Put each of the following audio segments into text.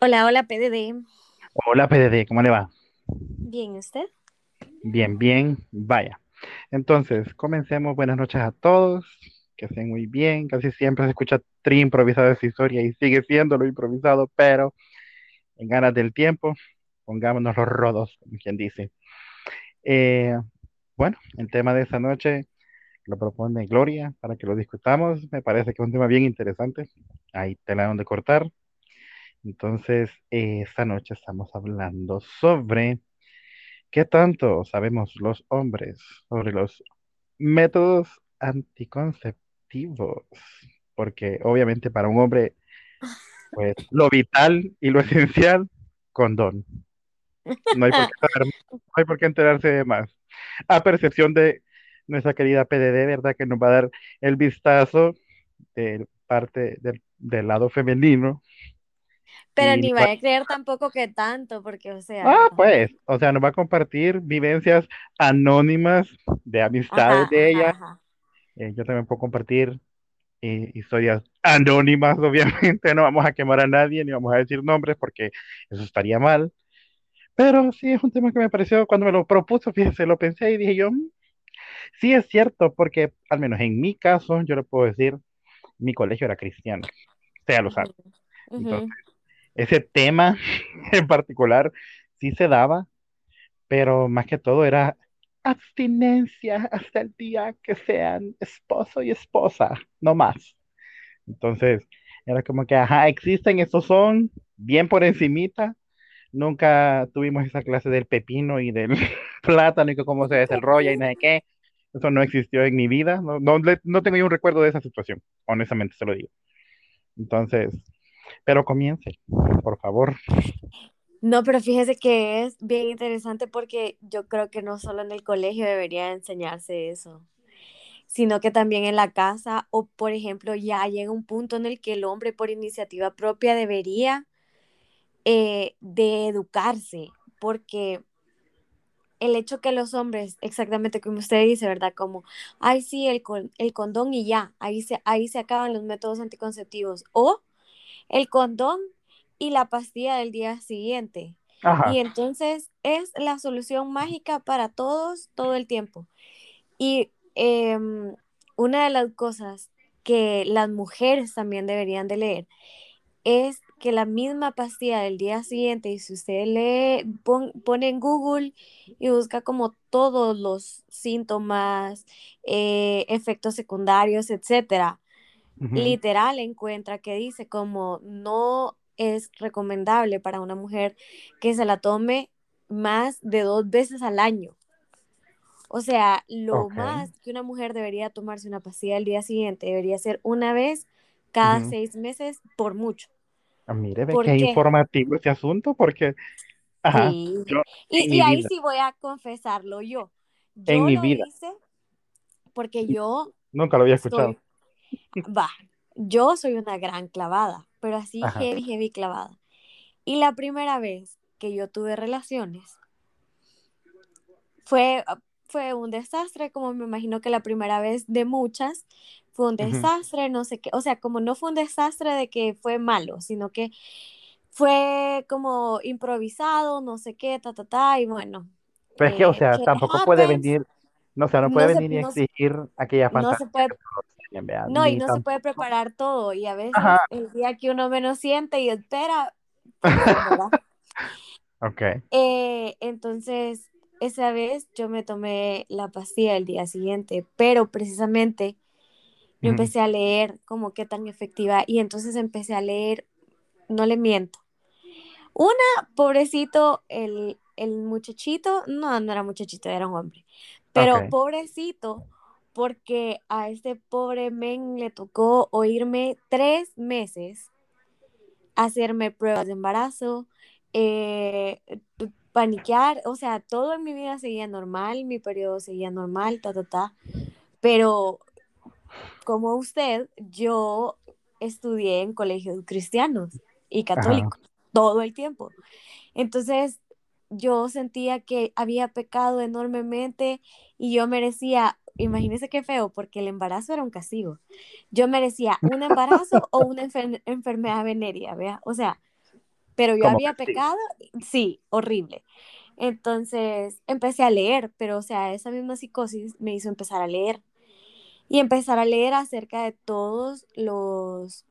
Hola, hola PDD. Hola PDD, ¿cómo le va? Bien, ¿usted? Bien, bien, vaya. Entonces, comencemos. Buenas noches a todos, que estén muy bien. Casi siempre se escucha tri improvisado esa historia y sigue siendo lo improvisado, pero en ganas del tiempo, pongámonos los rodos, como quien dice. Eh, bueno, el tema de esta noche lo propone Gloria para que lo discutamos. Me parece que es un tema bien interesante. Ahí tela donde cortar. Entonces, eh, esta noche estamos hablando sobre qué tanto sabemos los hombres sobre los métodos anticonceptivos. Porque obviamente para un hombre, pues lo vital y lo esencial, condón. No hay no hay por qué enterarse de más. A percepción de nuestra querida PDD, ¿verdad? Que nos va a dar el vistazo de parte del, del lado femenino. Pero Y ni vaya a creer tampoco que tanto, porque, o sea, Ah, no. pues, o sea, nos va a compartir vivencias anónimas de amistades Ajá, de ajá, ella. ajá. Eh, yo también puedo compartir eh, historias anónimas, obviamente. No vamos a quemar a nadie ni vamos a decir nombres porque eso estaría mal. Pero sí es un tema que me pareció, cuando me lo propuso, fíjese, lo pensé y dije yo, "Mm, sí es cierto, porque al menos en mi caso, yo le puedo decir, mi colegio era cristiano, usted ya lo sabe. Entonces, ese tema en particular sí se daba, pero más que todo era abstinencia hasta el día que sean esposo y esposa, no más. Entonces, era como que, ajá, existen, estos son, bien por encimita. Nunca tuvimos esa clase del pepino y del plátano y que cómo se desarrolla y nada de qué. Eso no existió en mi vida. No, no, tengo yo un recuerdo de esa situación, honestamente se lo digo. Entonces, pero comience, por favor. No, pero fíjese que es bien interesante porque yo creo que no solo en el colegio debería enseñarse eso, sino que también en la casa o, por ejemplo, ya llega un punto en el que el hombre por iniciativa propia debería eh, de educarse, porque el hecho que los hombres, exactamente como usted dice, ¿verdad? Como, ay, sí, el, con- el condón y ya, ahí se, ahí se acaban los métodos anticonceptivos, o el condón y la pastilla del día siguiente. Ajá, Y entonces es la solución mágica para todos todo el tiempo. Y em, una de las cosas que las mujeres también deberían de leer es que la misma pastilla del día siguiente, y si usted pon- pone en Google y busca como todos los síntomas, eh, efectos secundarios, etcétera, literal encuentra que dice como no es recomendable para una mujer que se la tome más de dos veces al año. O sea, lo más que una mujer debería tomarse una pastilla al día siguiente debería ser una vez cada seis meses por mucho. Ah, Mire, ve ¿Por qué qué? informativo este asunto, porque, ajá, Sí. yo Y, en y mi ahí vida, sí voy a confesarlo yo. en Yo mi lo vida, hice porque yo nunca lo había escuchado. va, yo soy una gran clavada, pero así Ajá, heavy, heavy clavada. Y la primera vez que yo tuve relaciones fue, fue un desastre, como me imagino que la primera vez de muchas fue un desastre, no sé qué, o sea, como no fue un desastre de que fue malo, sino que fue como improvisado, no sé qué, ta, ta, ta, y bueno, Pero es que, o eh, sea, shit tampoco puede happens, venir, no, o sea, no puede no se, venir y no, se- exigir aquella no se fantasía puede, no, y no se puede preparar todo, y a Ajá, veces el día que uno menos siente y espera, ok, Eh, entonces, esa vez yo me tomé la pastilla el día siguiente, pero precisamente yo empecé a leer como qué tan efectiva y entonces empecé a leer, no le miento. Una, pobrecito, el, el muchachito, no, no era muchachito, era un hombre, pero pobrecito porque a este pobre men le tocó oírme tres meses hacerme pruebas de embarazo, eh, paniquear, o sea, todo en mi vida seguía normal, mi periodo seguía normal, ta, ta, ta, pero como usted, yo estudié en colegios cristianos y ajá, católicos todo el tiempo. Entonces, yo sentía que había pecado enormemente y yo merecía, imagínese qué feo, porque el embarazo era un castigo. Yo merecía un embarazo o una enfer enfermedad venérea, ¿vea? O sea, pero yo había pecado, sí, horrible. Entonces empecé a leer, pero o sea, esa misma psicosis me hizo empezar a leer y empezar a leer acerca de todos los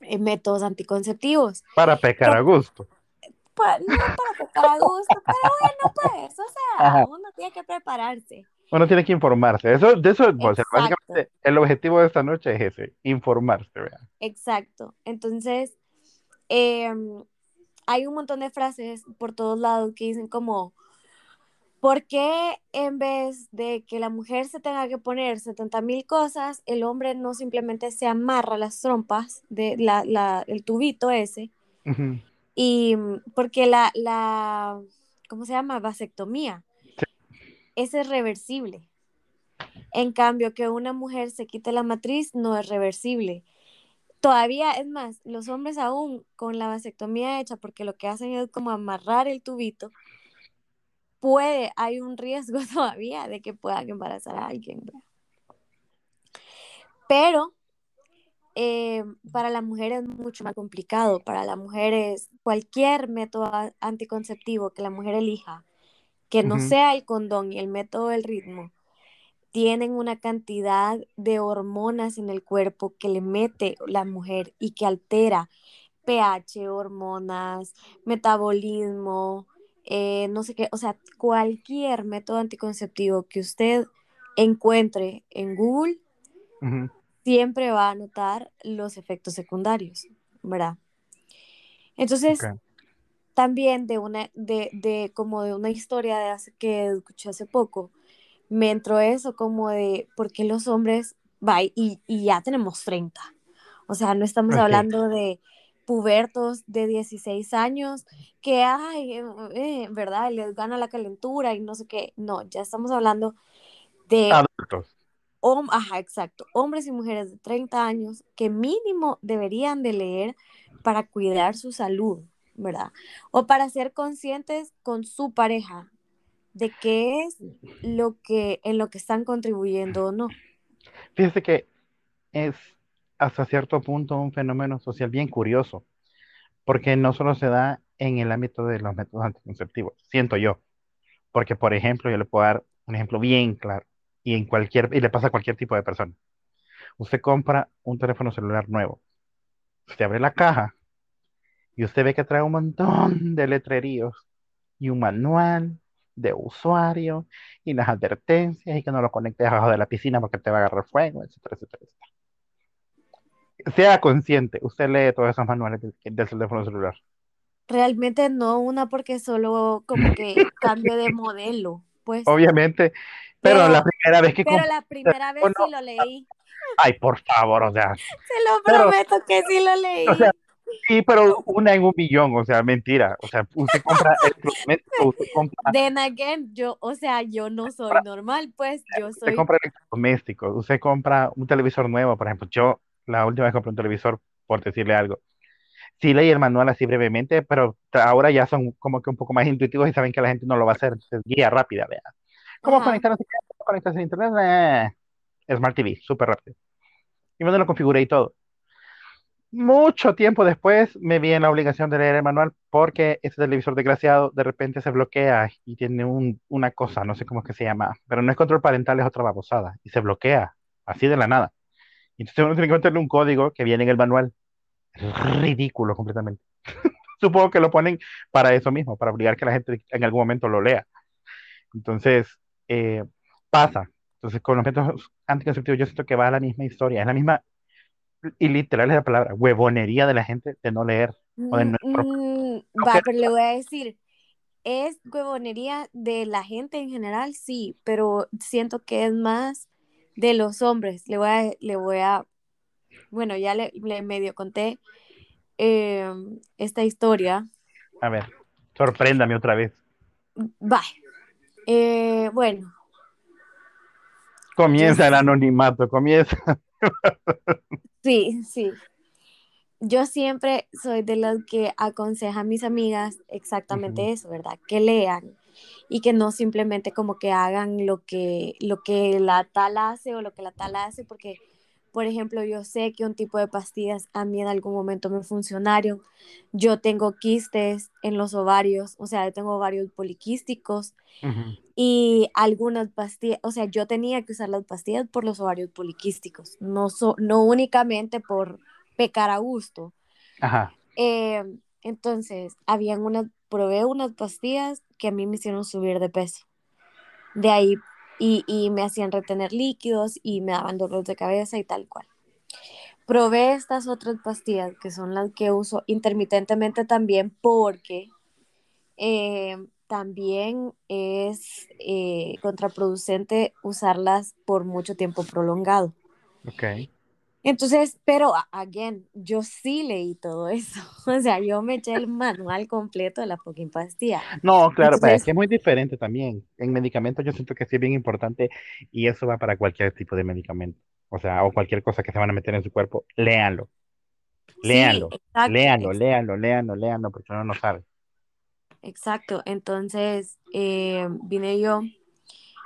eh, métodos anticonceptivos. Para pecar a gusto. Pues, no para pecar a gusto, pero bueno, pues, o sea, uno tiene que prepararse. Uno tiene que informarse. Eso, de eso, básicamente, el objetivo de esta noche es ese, informarse. Exacto. Entonces, em, hay un montón de frases por todos lados que dicen como, ¿por qué en vez de que la mujer se tenga que poner 70 mil cosas, el hombre no simplemente se amarra las trompas de la, el tubito ese? Y porque la, la, ¿cómo se llama? Vasectomía. Ese es reversible. En cambio, que una mujer se quite la matriz no es reversible. Todavía, es más, los hombres aún con la vasectomía hecha, porque lo que hacen es como amarrar el tubito, puede, hay un riesgo todavía de que puedan embarazar a alguien. Pero eh, para la mujer es mucho más complicado. Para la mujer es cualquier método anticonceptivo que la mujer elija, que no sea el condón y el método del ritmo, tienen una cantidad de hormonas en el cuerpo que le mete la mujer y que altera pH, hormonas, metabolismo, eh, no sé qué, o sea, cualquier método anticonceptivo que usted encuentre en Google, siempre va a notar los efectos secundarios, ¿verdad? Entonces, también de una, de, de, como de una historia de hace, que escuché hace poco, me entró eso como de por qué los hombres, va, y, y ya tenemos 30. O sea, no estamos hablando de pubertos de 16 años que, ay, eh, eh, ¿verdad? Les gana la calentura y no sé qué. No, ya estamos hablando de... Adultos. ajá, exacto. Hombres y mujeres de 30 años que mínimo deberían de leer para cuidar su salud, ¿verdad? O para ser conscientes con su pareja de qué es lo que en lo que están contribuyendo o no. Fíjese que es hasta cierto punto un fenómeno social bien curioso, porque no solo se da en el ámbito de los métodos anticonceptivos, siento yo, porque por ejemplo, yo le puedo dar un ejemplo bien claro y en cualquier y le pasa a cualquier tipo de persona. Usted compra un teléfono celular nuevo, usted abre la caja y usted ve que trae un montón de letreríos y un manual de usuario y las advertencias y que no lo conectes abajo de la piscina porque te va a agarrar fuego, etcétera, etcétera, Sea consciente, usted lee todos esos manuales del, teléfono celular. Realmente no, una porque solo como que cambio de modelo, pues. Obviamente, pero, la primera vez que Pero la primera vez sí lo leí. Ay, por favor, o sea. Se lo prometo que sí lo leí. Sí, pero una en un millón, o sea, mentira. O sea, usted compra electrodomésticos, usted compra... Then again, yo, o sea, yo no soy normal, pues, yo soy... Usted compra electrodomésticos, usted compra un televisor nuevo, por ejemplo, yo la última vez compré un televisor, por decirle algo. Sí leí el manual así brevemente, pero ahora ya son como que un poco más intuitivos y saben que la gente no lo va a hacer, es guía rápida, vea. ¿Cómo conectarse, conectarse a internet? Eh, Smart TV, súper rápido. Y me lo configuré y todo mucho tiempo después me vi en la obligación de leer el manual porque ese televisor desgraciado de repente se bloquea y tiene una cosa, no sé cómo es que se llama, pero no es control parental, es otra babosada y se bloquea así de la nada. Entonces uno tiene que meterle un código que viene en el manual. Ridículo completamente. Supongo que lo ponen para eso mismo, para obligar que la gente en algún momento lo lea. Entonces, eh, pasa. Entonces, con los métodos anticonceptivos yo siento que va a la misma historia, es la misma y literal es la palabra, huevonería de la gente de no leer. O de no... Mm, va, pero le voy a decir, es huevonería de la gente en general, sí, pero siento que es más de los hombres. Le voy a, le voy a bueno, ya le, medio conté em, esta historia. A ver, sorpréndame otra vez. Va. Eh, bueno. Comienza el anonimato, comienza. Sí, sí. yo siempre soy de las que aconseja a mis amigas exactamente eso, ¿verdad? Que lean y que no simplemente como que hagan lo que, lo que la tal hace o lo que la tal hace, porque, por ejemplo, yo sé que un tipo de pastillas a mí en algún momento me funcionaron. Yo tengo quistes en los ovarios, o sea, tengo ovarios poliquísticos y algunas pastillas, o sea, yo tenía que usar las pastillas por los ovarios poliquísticos, no, so, no únicamente por pecar a gusto. Ajá, Eh, entonces, habían unas, probé unas pastillas que a mí me hicieron subir de peso. De ahí, y, y me hacían retener líquidos y me daban dolor de cabeza y tal cual. Probé estas otras pastillas que son las que uso intermitentemente también porque eh, también es eh, contraproducente usarlas por mucho tiempo prolongado. ok. Entonces, pero again, yo sí leí todo eso. O sea, yo me eché el manual completo de la fucking pastilla. No, claro, pues es que es muy diferente también. En medicamentos yo siento que sí es bien importante y eso va para cualquier tipo de medicamento. O sea, o cualquier cosa que se van a meter en su cuerpo, léanlo, sí, léanlo, exacto, léanlo, ex- léanlo, léanlo, léanlo, porque uno no sabe. exacto. Entonces, eh, vine yo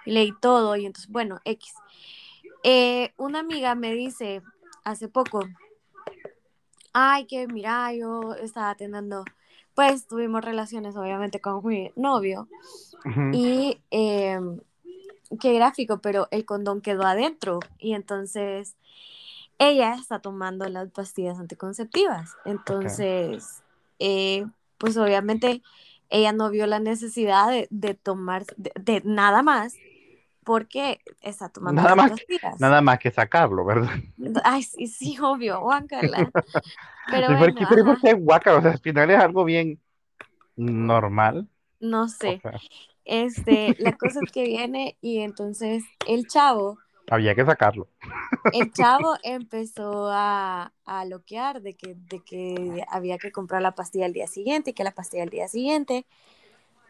leí todo y entonces, bueno, X. Eh, una amiga me dice hace poco, ay, que mira, yo estaba teniendo, pues tuvimos relaciones obviamente con mi novio y eh, qué gráfico, pero el condón quedó adentro y entonces ella está tomando las pastillas anticonceptivas. Entonces, eh, pues obviamente ella no vio la necesidad de, de tomar de, de nada más porque está tomando Nada más nada más que sacarlo, ¿verdad? Ay, sí, sí, obvio, guácala. Pero ¿Y por bueno, ¿y por qué guácaro? O sea, al final es algo bien normal. no O sé. sea, Este, la cosa es que viene y entonces el chavo había que sacarlo. el chavo empezó a, a loquear de que, de que había que comprar la pastilla al día siguiente y que la pastilla al día siguiente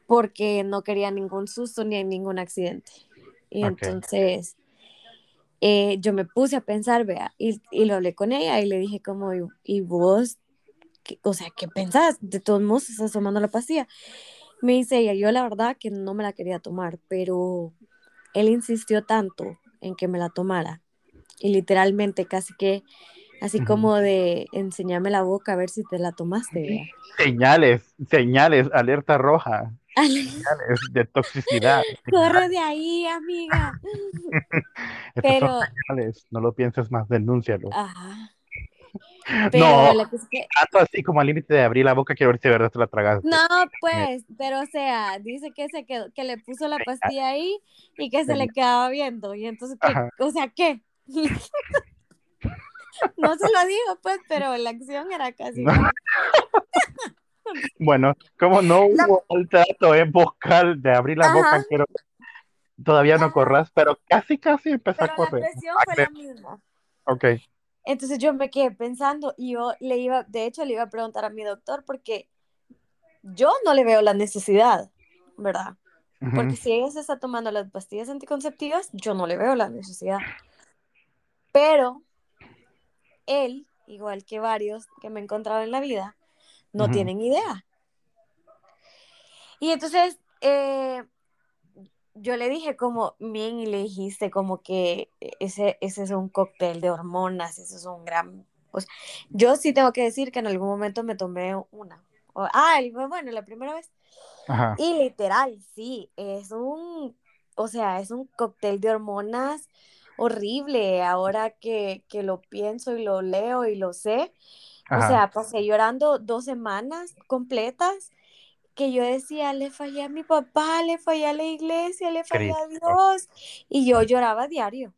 porque no quería ningún susto ni ningún accidente. Y entonces eh, yo me puse a pensar, vea, y, y lo hablé con ella y le dije como, ¿y, y vos, qué- o sea, qué pensás? De todos modos estás tomando la pastilla. Me dice ella, yo la verdad que no me la quería tomar, pero él insistió tanto en que me la tomara y literalmente casi que así como de enseñarme la boca a ver si te la tomaste, vea. Señales, señales, alerta roja, de toxicidad, Corre de ahí, amiga. Son Pero, señales, no lo pienses más, denúncialo. ajá, No, pero es que, tanto así como al límite de abrir la boca, quiero ver si de verdad te la no, tragaste. Eh, pues, pero o sea, dice que se quedó, que le puso la pastilla ahí y que se le quedaba viendo. Y entonces, ¿qué? O sea, ¿qué? No se lo dijo, pues, pero la acción era casi No. Bueno, como no La- hubo el trato vocal de abrir la boca, quiero todavía no corras, pero casi, casi empezó a pero la correr. presión fue la misma. Ok. Entonces yo me quedé pensando y yo le iba, de hecho le iba a preguntar a mi doctor porque yo no le veo la necesidad, ¿verdad? Porque si ella se está tomando las pastillas anticonceptivas, yo no le veo la necesidad. Pero él, igual que varios que me he encontrado en la vida, no tienen idea. Y entonces eh, yo le dije como, bien, y le dijiste como que ese, ese es un cóctel de hormonas, ese es un gran... O sea, yo sí tengo que decir que en algún momento me tomé una. O, ah, el- bueno, la primera vez. Ajá, Y literal, sí, es un, o sea, es un cóctel de hormonas horrible. Ahora que, que lo pienso y lo leo y lo sé. O sea, pasé llorando dos semanas completas que yo decía, le fallé a mi papá, le fallé a la iglesia, le fallé a. Dios. Y yo lloraba diario.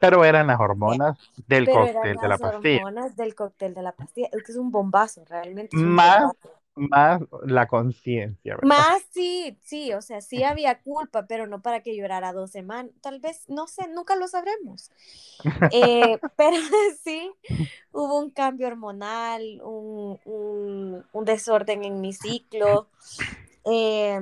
Pero eran las Eh, hormonas del Pero eran cóctel de la las pastilla. hormonas del cóctel de la pastilla. Es que es un bombazo, realmente es un Más, bombazo. Más la conciencia. Más sí, sí, o sea, sí había culpa, pero no para que llorara dos semanas. Tal vez, no sé, nunca lo sabremos. Eh, pero sí, hubo un cambio hormonal, un, un, un desorden en mi ciclo, eh,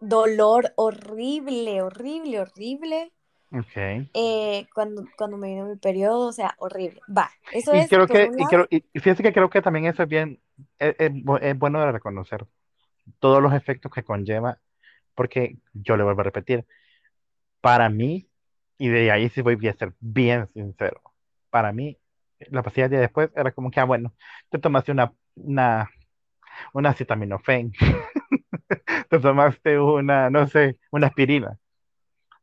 dolor horrible, horrible, horrible. Ok. eh, cuando, cuando me vino mi periodo, o sea, horrible. Va, eso Y es creo que, y creo, y y fíjese que creo que también eso es bien, es, es bu- es bueno reconocer todos los efectos que conlleva, porque yo le vuelvo a repetir, para mí, y de ahí sí voy a ser bien sincero, para mí, la pastilla de después era como que, ah, bueno, te tomaste una, una, una acetaminofén, te tomaste una, no sé, una aspirina.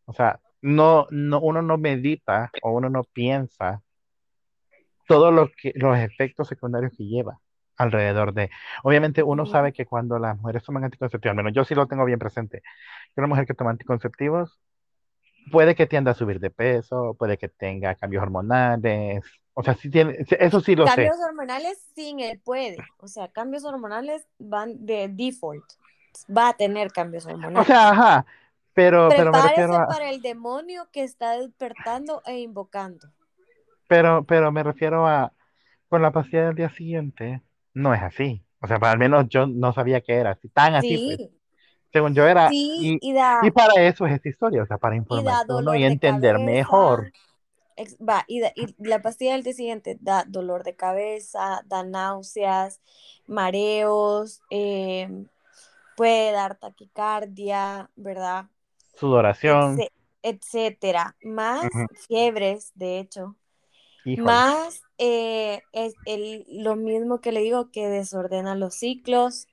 O sea, no, no, uno no medita o uno no piensa todos que, los efectos secundarios que lleva alrededor de. Obviamente uno sabe que cuando las mujeres toman anticonceptivos, al menos yo sí lo tengo bien presente, que una mujer que toma anticonceptivos puede que tienda a subir de peso, puede que tenga cambios hormonales, o sea, sí tiene, eso sí lo sé. Cambios hormonales sin él puede. O sea, cambios hormonales van de default. Va a tener cambios O sea, hormonales. ajá, pero, pero me refiero a, para el demonio que está despertando e invocando. pero, pero me refiero a, con la pastilla del día siguiente, no es así. O sea, al menos yo no sabía que era así, tan así pues. Según yo era, sí, y, y y da, para eso es esta historia, o sea, para y uno y entender cabeza. mejor ex- va, y, da- y la pastilla del día siguiente da dolor de cabeza, da náuseas, mareos, eh, puede dar taquicardia, ¿verdad? sudoración. Etcétera. Más Ujú. fiebres, de hecho. Híjole, Más eh, es el, lo mismo que le digo, que desordena los ciclos,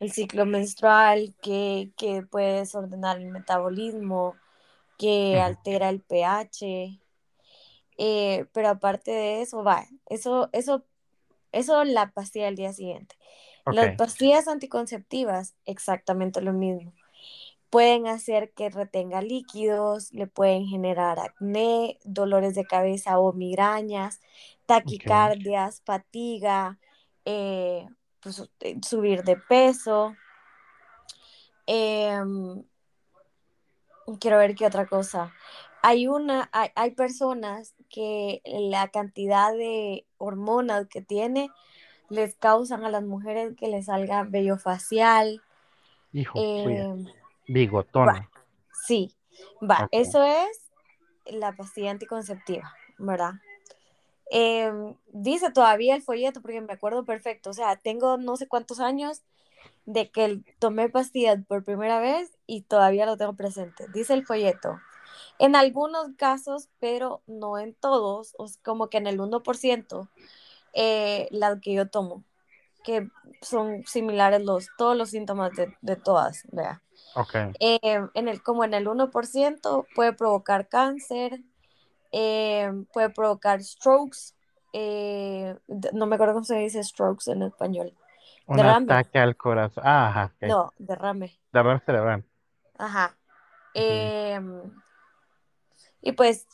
el ciclo menstrual, que, que puede desordenar el metabolismo, que altera el pH. eh, pero aparte de eso, va, eso, eso, eso la pastilla del día siguiente. Las pastillas anticonceptivas, exactamente lo mismo pueden hacer que retenga líquidos, le pueden generar acné, dolores de cabeza o migrañas, taquicardias, fatiga, eh, pues, eh, subir de peso. Eh, quiero ver qué otra cosa. Hay, una, hay, hay personas que la cantidad de hormonas que tiene les causan a las mujeres que les salga vello facial. Hijo, suya, Va, bigotona. sí, va, eso es la pastilla anticonceptiva, ¿verdad? Eh, dice todavía el folleto, porque me acuerdo perfecto, o sea, tengo no sé cuántos años de que tomé pastillas por primera vez y todavía lo tengo presente. Dice el folleto, en algunos casos, pero no en todos, como que en el 1%, eh, las que yo tomo, que son similares los, todos los síntomas de, de todas, vea. Ok. Eh, en el, como en el 1% puede provocar cáncer, eh, puede provocar strokes, eh, no me acuerdo cómo se dice strokes en español, Un derrame, ataque al corazón. Ah, ajá, no, derrame, Derrame cerebral. ajá. Eh, y pues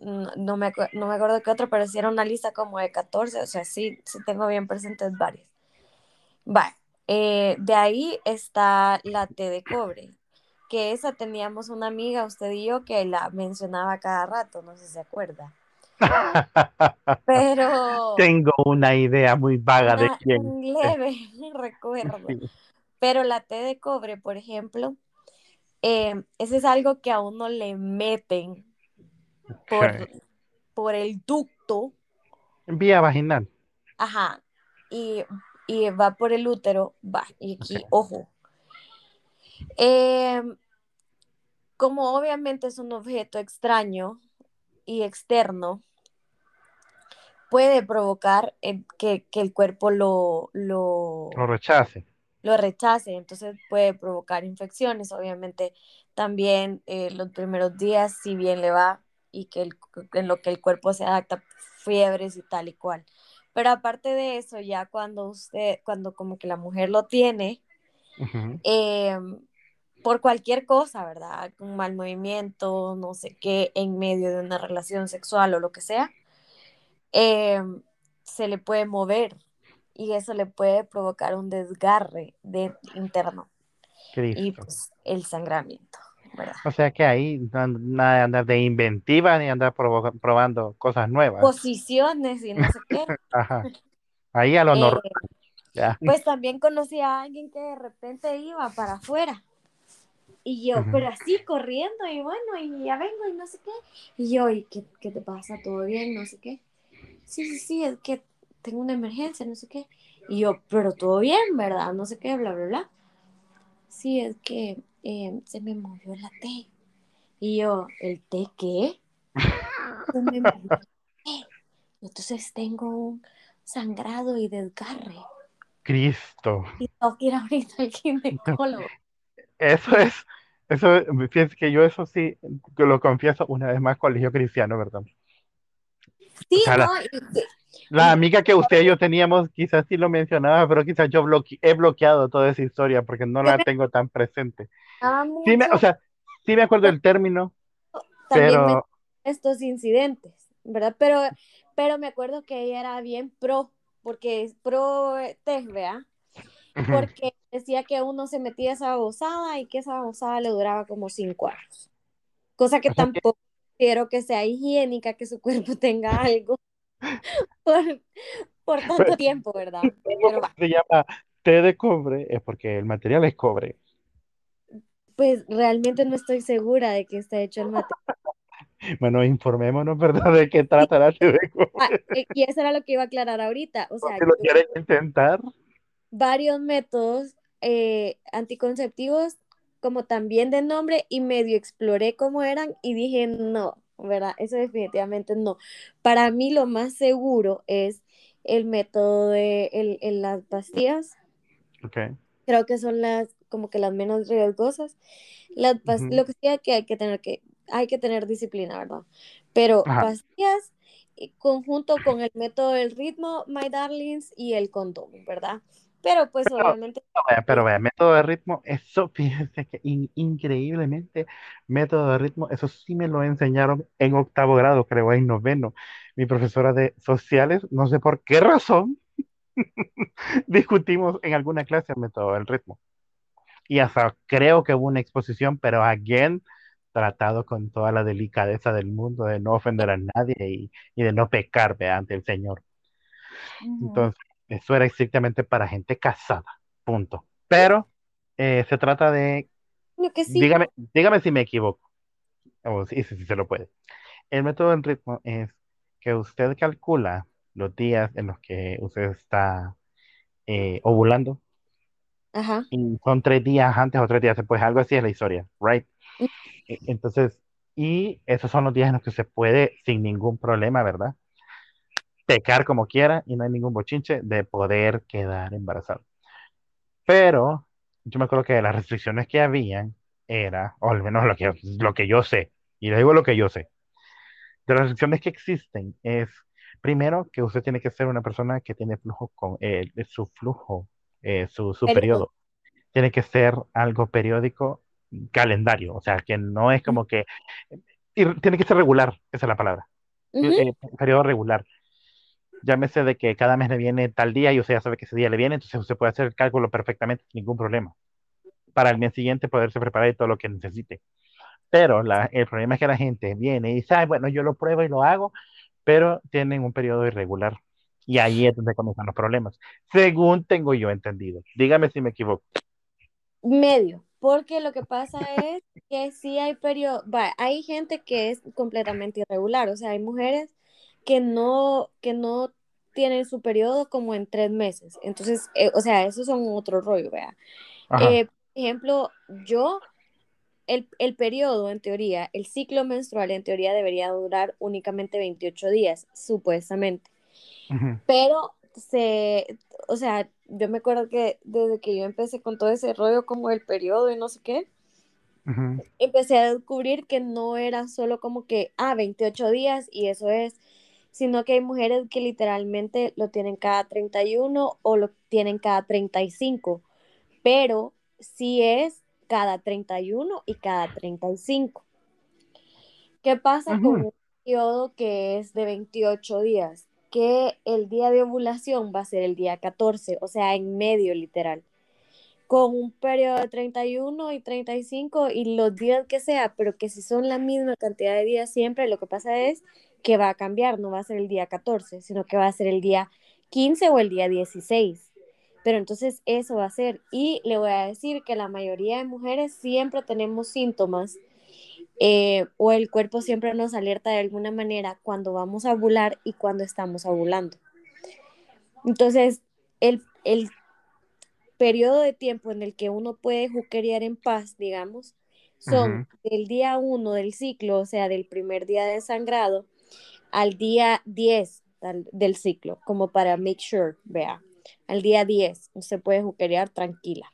no, no me, no me acuerdo qué otro, pero sí era una lista como de 14, o sea, sí, sí tengo bien presentes varias. Vale, eh, de ahí está la T de cobre, que esa teníamos una amiga, usted y yo, que la mencionaba cada rato, no sé si se acuerda. Pero Tengo una idea muy vaga de quién un leve recuerdo. Sí. Pero la T de cobre, por ejemplo, eh, ese es algo que a uno le meten por, por el ducto, Vía vaginal. ajá, y, y va por el útero, va, y aquí, ojo. Eh, como obviamente es un objeto extraño y externo, puede provocar eh, que, que, el cuerpo lo, Lo lo, rechace. lo rechace, entonces puede provocar infecciones, obviamente también eh, los primeros días, si bien le va y que el, en lo que el cuerpo se adapta, fiebres y tal y cual. Pero aparte de eso, ya cuando usted, cuando como que la mujer lo tiene, eh, por cualquier cosa, ¿verdad? Un mal movimiento, no sé qué, en medio de una relación sexual o lo que sea, eh, se le puede mover y eso le puede provocar un desgarre de, interno y pues el sangramiento. O sea que ahí no, nada de andar de inventiva ni andar probando cosas nuevas. Posiciones y no sé qué. Ajá. Ahí a lo Eh, normal. Ya. pues también conocí a alguien que de repente iba para afuera Y yo, Ujú. pero así corriendo y bueno, y ya vengo y no sé qué. Y yo, ¿y qué, qué te pasa? ¿Todo bien? No sé qué. Sí, sí, sí, es que tengo una emergencia, no sé qué. Y yo, pero todo bien, ¿verdad? No sé qué, bla, bla, bla. Sí, es que eh, se me movió la T. Y yo, ¿el té qué? Se me movió la T. Entonces tengo un sangrado y desgarre. Cristo. Y tengo que ir ahorita al ginecólogo. Eso es, eso, fíjense que yo eso sí, lo confieso una vez más, colegio cristiano, ¿verdad? O sí, la, ¿no? La amiga que usted y yo teníamos, quizás sí lo mencionaba, pero quizás yo bloque- he bloqueado toda esa historia porque no la tengo tan presente. Amaba Sí me, o sea, sí me acuerdo del término, también pero estos incidentes, ¿verdad? Pero, pero me acuerdo que ella era bien pro, porque es pro tech, ¿verdad? Porque decía que uno se metía esa babosada y que esa babosada le duraba como cinco años. Cosa que o sea que tampoco quiero que sea higiénica, que su cuerpo tenga algo por, por tanto tiempo, ¿verdad? Pero se llama té de cobre, es porque el material es cobre. Pues realmente no estoy segura de que está hecho el material. Bueno, informémonos, ¿verdad? De qué Sí, trata la té de ah, eh, y eso era lo que iba a aclarar ahorita. O sea, si lo quieren intentar. varios métodos eh, anticonceptivos, como también de nombre, y medio exploré cómo eran y dije, no, ¿verdad? Eso definitivamente no. Para mí lo más seguro es el método de el, el- las pastillas, Ok. creo que son las como que las menos riesgosas. Las pas- ujú, lo que sí hay que, hay que tener que, hay que tener disciplina, ¿verdad? Pero Ajá. pastillas conjunto con el método del ritmo, My Darlings y el condón, ¿verdad? Pero pues Pero, obviamente pero vea, método de ritmo, eso fíjense que in- increíblemente, método de ritmo, eso sí me lo enseñaron en octavo grado, creo, en noveno. Mi profesora de sociales, no sé por qué razón, discutimos en alguna clase el método del ritmo. Y hasta creo que hubo una exposición, pero again, tratado con toda la delicadeza del mundo, de no ofender a nadie y, y de no pecar, ante el Señor. Entonces, eso era estrictamente para gente casada, punto. Pero eh, se trata de, Lo que sí. dígame, dígame si me equivoco, o si, si, si se lo puede. El método del ritmo es que usted calcula los días en los que usted está eh, ovulando Ajá. y son tres días antes o tres días después, algo así es la historia, ¿right? E- Entonces, y esos son los días en los que se puede sin ningún problema, ¿verdad? Pecar como quiera y no hay ningún bochinche de poder quedar embarazado. Pero yo me acuerdo que las restricciones que habían era, o al menos lo que, lo que yo sé, y le digo lo que yo sé, de las restricciones que existen es, primero, que usted tiene que ser una persona que tiene flujo con eh, su flujo, eh, su, su Periodo. Tiene que ser algo periódico, calendario, o sea, que no es como que, tiene que ser regular, esa es la palabra, Ujú. eh, periodo regular. Llámese de que cada mes le viene tal día y usted ya sabe que ese día le viene, entonces usted puede hacer el cálculo perfectamente sin ningún problema. para el mes siguiente poderse preparar y todo lo que necesite. Pero la, el problema es que la gente viene y dice, Ay, bueno, yo lo pruebo y lo hago, pero tienen un periodo irregular. Y ahí es donde comienzan los problemas, según tengo yo entendido. Dígame si me equivoco. Medio. Porque lo que pasa es que sí hay periodo, va, hay gente que es completamente irregular, o sea, hay mujeres que no, que no tienen su periodo como en tres meses. Entonces, eh, o sea, esos son otro rollo, vea. Eh, por ejemplo, yo, el, el periodo en teoría, el ciclo menstrual en teoría debería durar únicamente 28 días, supuestamente. Pero se, o sea, yo me acuerdo que desde que yo empecé con todo ese rollo como el periodo y no sé qué, empecé a descubrir que no era solo como que, ah, 28 días y eso es, sino que hay mujeres que literalmente lo tienen cada 31 o lo tienen cada 35, pero sí es cada 31 y cada 35. ¿Qué pasa con un periodo que es de 28 días? Que el día de ovulación va a ser el día 14, o sea, en medio literal. Con un periodo de 31 y 35 y los días que sea, pero que si son la misma cantidad de días siempre, lo que pasa es que va a cambiar, no va a ser el día 14, sino que va a ser el día 15 o el día 16. Pero entonces eso va a ser. Y le voy a decir que la mayoría de mujeres siempre tenemos síntomas eh, o el cuerpo siempre nos alerta de alguna manera cuando vamos a ovular y cuando estamos ovulando. Entonces, el, el periodo de tiempo en el que uno puede juquerear en paz, digamos, son del día 1 del ciclo, o sea, del primer día de sangrado, al día 10 del ciclo, como para make sure, vea, al día 10 se puede juquerear tranquila.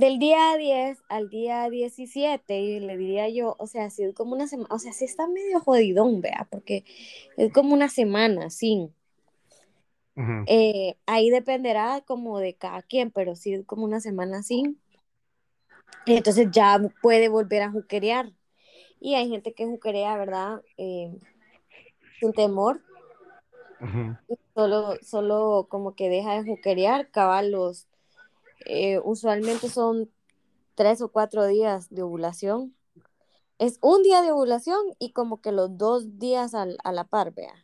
Del día 10 al día 17, le diría yo, o sea, si es como una semana, o sea, si está medio jodidón, vea, porque es como una semana sin. Eh, ahí dependerá como de cada quien, pero si es como una semana sin. Entonces ya puede volver a juquerear. Y hay gente que juquerea, ¿verdad? Eh, sin temor. Solo, solo como que deja de juquerear, caballos. Eh, usualmente son tres o cuatro días de ovulación. Es un día de ovulación y como que los dos días a la par, vea.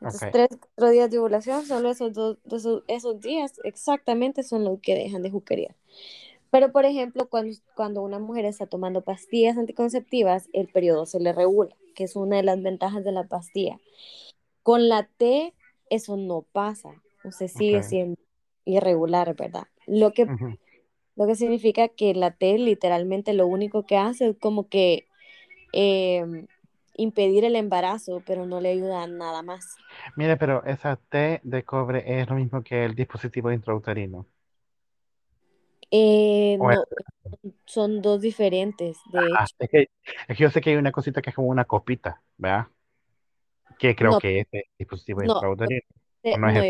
Entonces, tres, cuatro días de ovulación, solo esos, dos, esos, esos, días exactamente son los que dejan de juquerear. Pero, por ejemplo, cuando, cuando una mujer está tomando pastillas anticonceptivas, el periodo se le regula, que es una de las ventajas de la pastilla. Con la T, eso no pasa, o se sigue siendo irregular, ¿verdad? Lo que, lo que significa que la T literalmente lo único que hace es como que em, impedir el embarazo, pero no le ayuda nada más. Mire, pero esa T de cobre es lo mismo que el dispositivo intrauterino. Eh, no, son dos diferentes, de hecho. Es que, yo sé que hay una cosita que es como una copita, ¿verdad? Que creo que es el dispositivo intrauterino. No,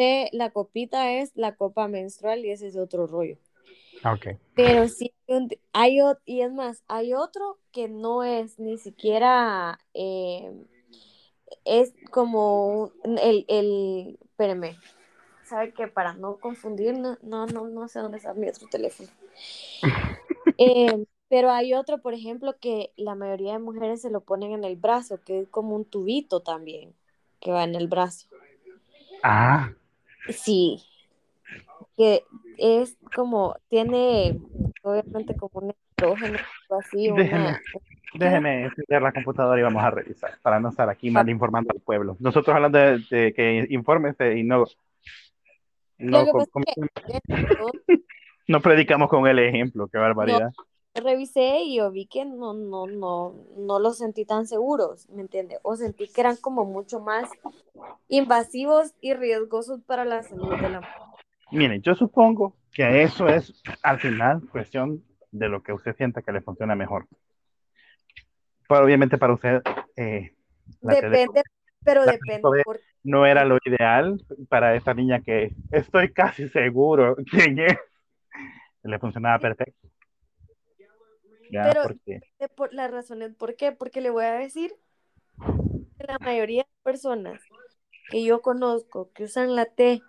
no, la copita es la copa menstrual y ese es otro rollo. Okay. Pero sí hay y es más, hay otro que no es ni siquiera eh, es como el, el espérame, sabe que para no confundir, no, no, no, sé dónde está mi otro teléfono. Eh, pero hay otro, por ejemplo, que la mayoría de mujeres se lo ponen en el brazo, que es como un tubito también, que va en el brazo. Ah. Sí, que es como, tiene obviamente como un estrógeno así. Déjeme, déjeme encender la computadora y vamos a revisar para no estar aquí mal informando al pueblo. Nosotros hablando de, que informes y no, no, no, predicamos con el ejemplo, qué barbaridad. Revisé y yo vi que no, no, no, no los sentí tan seguros, ¿me entiendes? O sentí que eran como mucho más invasivos y riesgosos para la salud de la mujer. Miren, yo supongo que eso es al final cuestión de lo que usted sienta que le funciona mejor. Pero obviamente para usted... Eh, depende, pero depende. No era lo ideal para esta niña que estoy casi seguro que le funcionaba perfecto. Pero por la razón es por qué, porque le voy a decir que la mayoría de personas que yo conozco que usan la T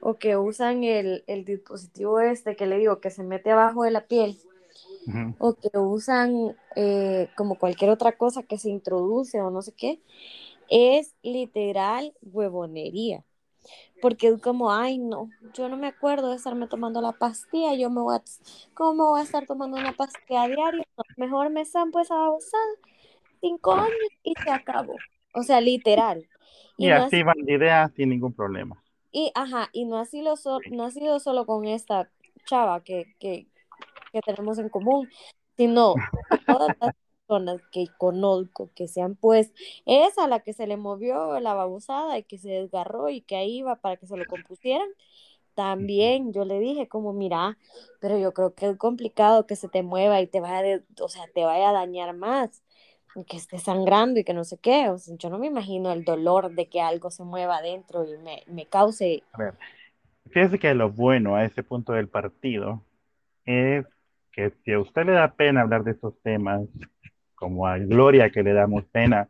o que usan el, dispositivo este que le digo que se mete abajo de la piel, o que usan eh, como cualquier otra cosa que se introduce o no sé qué, es literal huevonería. Porque es como, ay, no, yo no me acuerdo de estarme tomando la pastilla, yo me voy a, ¿cómo voy a estar tomando una pastilla diaria? mejor me zampo esa babosada, cinco años y se acabó. O sea, literal. Y, así van de idea sin ningún problema. Y, ajá, y no ha sido, no ha sido solo con esta chava que, que, que tenemos en común, sino todas las personas que conozco que sean pues esa la que se le movió la babosada y que se desgarró y que ahí iba para que se lo compusieran. También yo le dije como, mira, pero yo creo que es complicado que se te mueva y te vaya, o sea, te vaya a dañar más que esté sangrando y que no sé qué. O sea, yo no me imagino el dolor de que algo se mueva adentro y me, me cause. A ver, fíjese que lo bueno a ese punto del partido es que si a usted le da pena hablar de estos temas, como a Gloria que le damos pena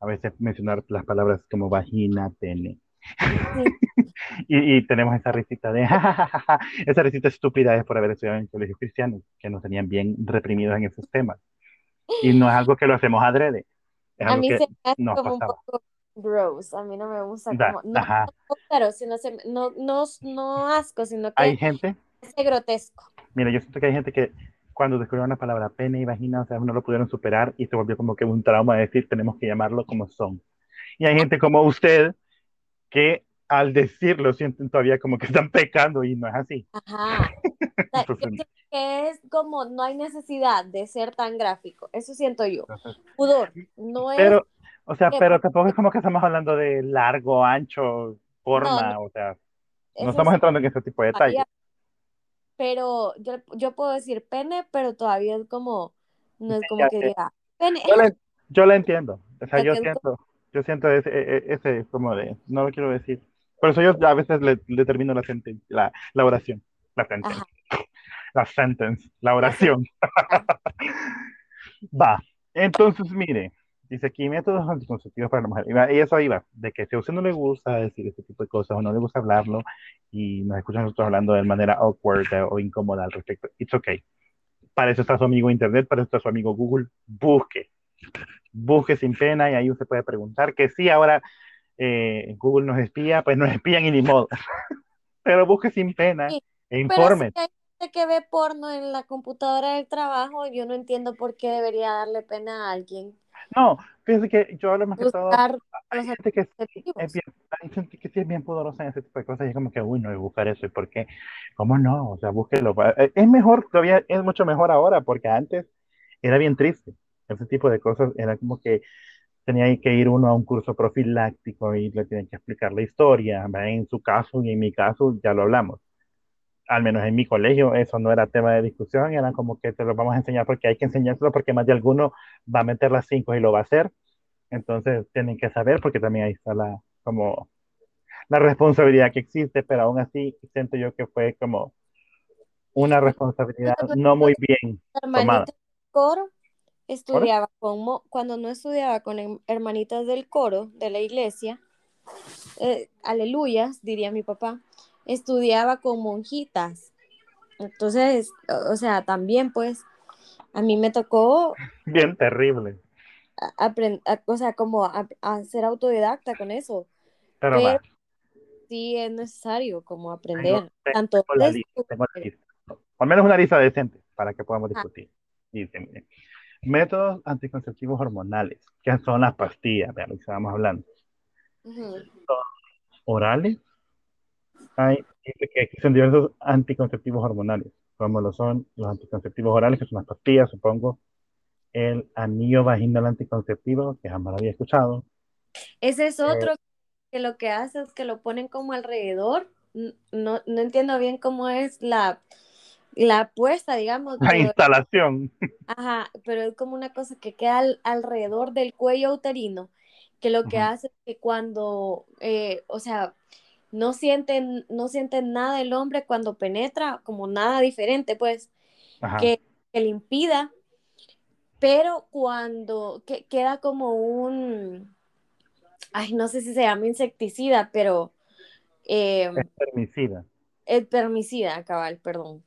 a veces mencionar las palabras como vagina, pene. y, y, tenemos esa risita de esa risita estúpida es por haber estudiado en colegios cristianos que nos tenían bien reprimidos en esos temas. Y no es algo que lo hacemos adrede. a mí se me hace como un poco gross. A mí no me gusta Da, como, no, pero sino se, no, no, no asco, sino Hay que gente, es grotesco. mira, yo siento que hay gente que cuando descubrieron la palabra pene y vagina, o sea, no lo pudieron superar y se volvió como que un trauma de decir, tenemos que llamarlo como son. Y hay gente como usted que al decirlo sienten todavía como que están pecando y no es así. Ajá. Entonces, que es como no hay necesidad de ser tan gráfico. Eso siento yo. entonces, Pudor. No es. pero, o sea, pero tampoco es como que estamos hablando de largo, ancho, forma, No, o sea, no eso estamos entrando en ese tipo de detalles. Pero yo, yo puedo decir pene, pero todavía es como. No es como que diga pene. Yo la, yo la entiendo. O sea, yo siento, yo siento ese, e- e- ese como de, no lo quiero decir. Por eso yo a veces le, le termino la, senten- la, la oración. La sentence. Ajá. La sentence. La oración. Va. Entonces, mire, dice aquí métodos anticonceptivos para la mujer. Y eso iba, de que si a usted no le gusta decir este tipo de cosas o no le gusta hablarlo y nos escuchan nosotros hablando de manera awkward o incómoda al respecto, it's okay. Para eso está su amigo Internet, para eso está su amigo Google. Busque. Busque sin pena y ahí usted puede preguntar que sí, ahora eh, Google nos espía, pues nos espían y ni modo. Pero busque sin pena Sí, e informe. si hay gente que ve porno en la computadora del trabajo, yo no entiendo por qué debería darle pena a alguien No, fíjese que yo hablo más que todo. Hay gente que es bien, hay gente que sí es bien pudorosa en ese tipo de cosas y es como que, uy, no voy a buscar eso. ¿Y por qué? ¿Cómo no? O sea, búsquelo. Eh, Es mejor, todavía es mucho mejor ahora porque antes era bien triste. Ese tipo de cosas era como que tenía que ir uno a un curso profiláctico y le tienen que explicar la historia. ¿verdad? En su caso y en mi caso ya lo hablamos. Al menos en mi colegio eso no era tema de discusión, era como que te lo vamos a enseñar porque hay que enseñárselo porque más de alguno va a meter las cinco y lo va a hacer. Entonces tienen que saber porque también ahí está la, como, la responsabilidad que existe, pero aún así siento yo que fue como una responsabilidad no muy bien tomada. estudiaba con mo- cuando no estudiaba con hermanitas del coro de la iglesia, eh, aleluyas, diría mi papá, estudiaba con monjitas. Entonces, o sea, también pues a mí me tocó Bien terrible. aprender, o sea, como a, a ser autodidacta con eso, Pero pero sí es necesario como tengo, aprender, tengo tanto la de lista, tengo la lista. Al menos una lista decente para que podamos Ah, discutir. Dice, métodos anticonceptivos hormonales, que son las pastillas, vean lo que estábamos hablando. ujú. Orales, hay, dice que existen diversos anticonceptivos hormonales, como lo son los anticonceptivos orales, que son las pastillas, supongo, el anillo vaginal anticonceptivo, que jamás lo había escuchado, Ese es eh, otro que lo que hace es que lo ponen como alrededor. No, no entiendo bien cómo es la, la apuesta, digamos, la pero, instalación. ajá, pero es como una cosa que queda al- alrededor del cuello uterino, que lo que hace es que cuando, eh, o sea, no sienten, no sienten nada el hombre cuando penetra, como nada diferente, pues, que, que le impida, pero cuando que, queda como un, ay, no sé si se llama insecticida, pero eh, es permicida. es permicida, cabal, perdón.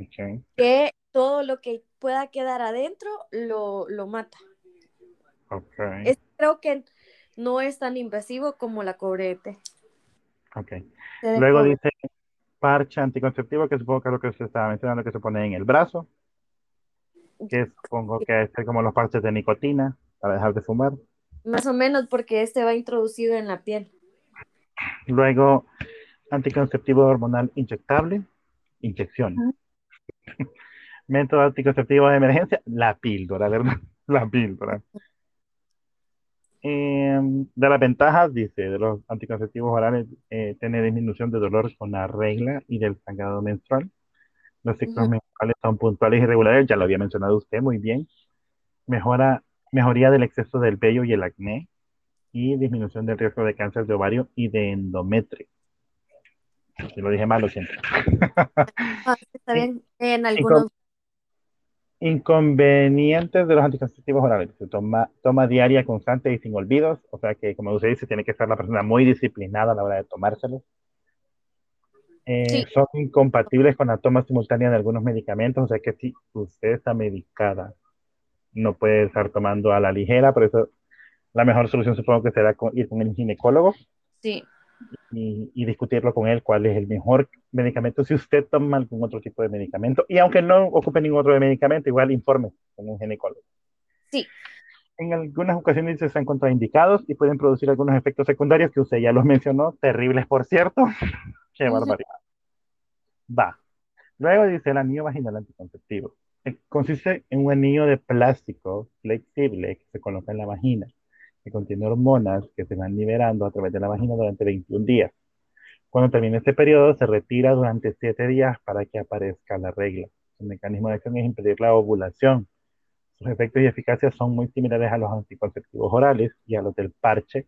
Ok, Que todo lo que pueda quedar adentro lo, lo mata. Es, creo que no es tan invasivo como la cobrete. Ok. Luego dice parche anticonceptivo, que supongo que es lo que se estaba mencionando, que se pone en el brazo, que supongo que es como los parches de nicotina para dejar de fumar. Más o menos porque este va introducido en la piel. Luego, anticonceptivo hormonal inyectable, inyección. Método anticonceptivo de emergencia, la píldora, ¿verdad? La píldora. Eh, de las ventajas, dice, de los anticonceptivos orales, eh, tiene disminución de dolor con la regla y del sangrado menstrual. Los ciclos menstruales son puntuales y regulares, ya lo había mencionado usted muy bien. Mejora, mejoría del exceso del vello y el acné y disminución del riesgo de cáncer de ovario y de endometrio. Si lo dije mal, lo siento. Ah, está bien. En algunos, inconvenientes de los anticonceptivos orales. Se toma, toma diaria constante y sin olvidos. O sea que, como usted dice, tiene que estar la persona muy disciplinada a la hora de tomárselos. Eh, sí, son incompatibles con la toma simultánea de algunos medicamentos. O sea que si usted está medicada, no puede estar tomando a la ligera. Por eso la mejor solución supongo que será ir con el ginecólogo. Sí. Y, y, discutirlo con él cuál es el mejor medicamento si usted toma algún otro tipo de medicamento. Y aunque no ocupe ningún otro medicamento, igual informe con un ginecólogo. Sí. En algunas ocasiones se están contraindicados y pueden producir algunos efectos secundarios que usted ya los mencionó, terribles por cierto. Qué barbaridad. Va. Luego dice el anillo vaginal anticonceptivo. Eh, consiste en un anillo de plástico flexible que se coloca en la vagina, que contiene hormonas que se van liberando a través de la vagina durante 21 días. Cuando termina este periodo, se retira durante 7 días para que aparezca la regla. Su mecanismo de acción es impedir la ovulación. Sus efectos y eficacia son muy similares a los anticonceptivos orales y a los del parche,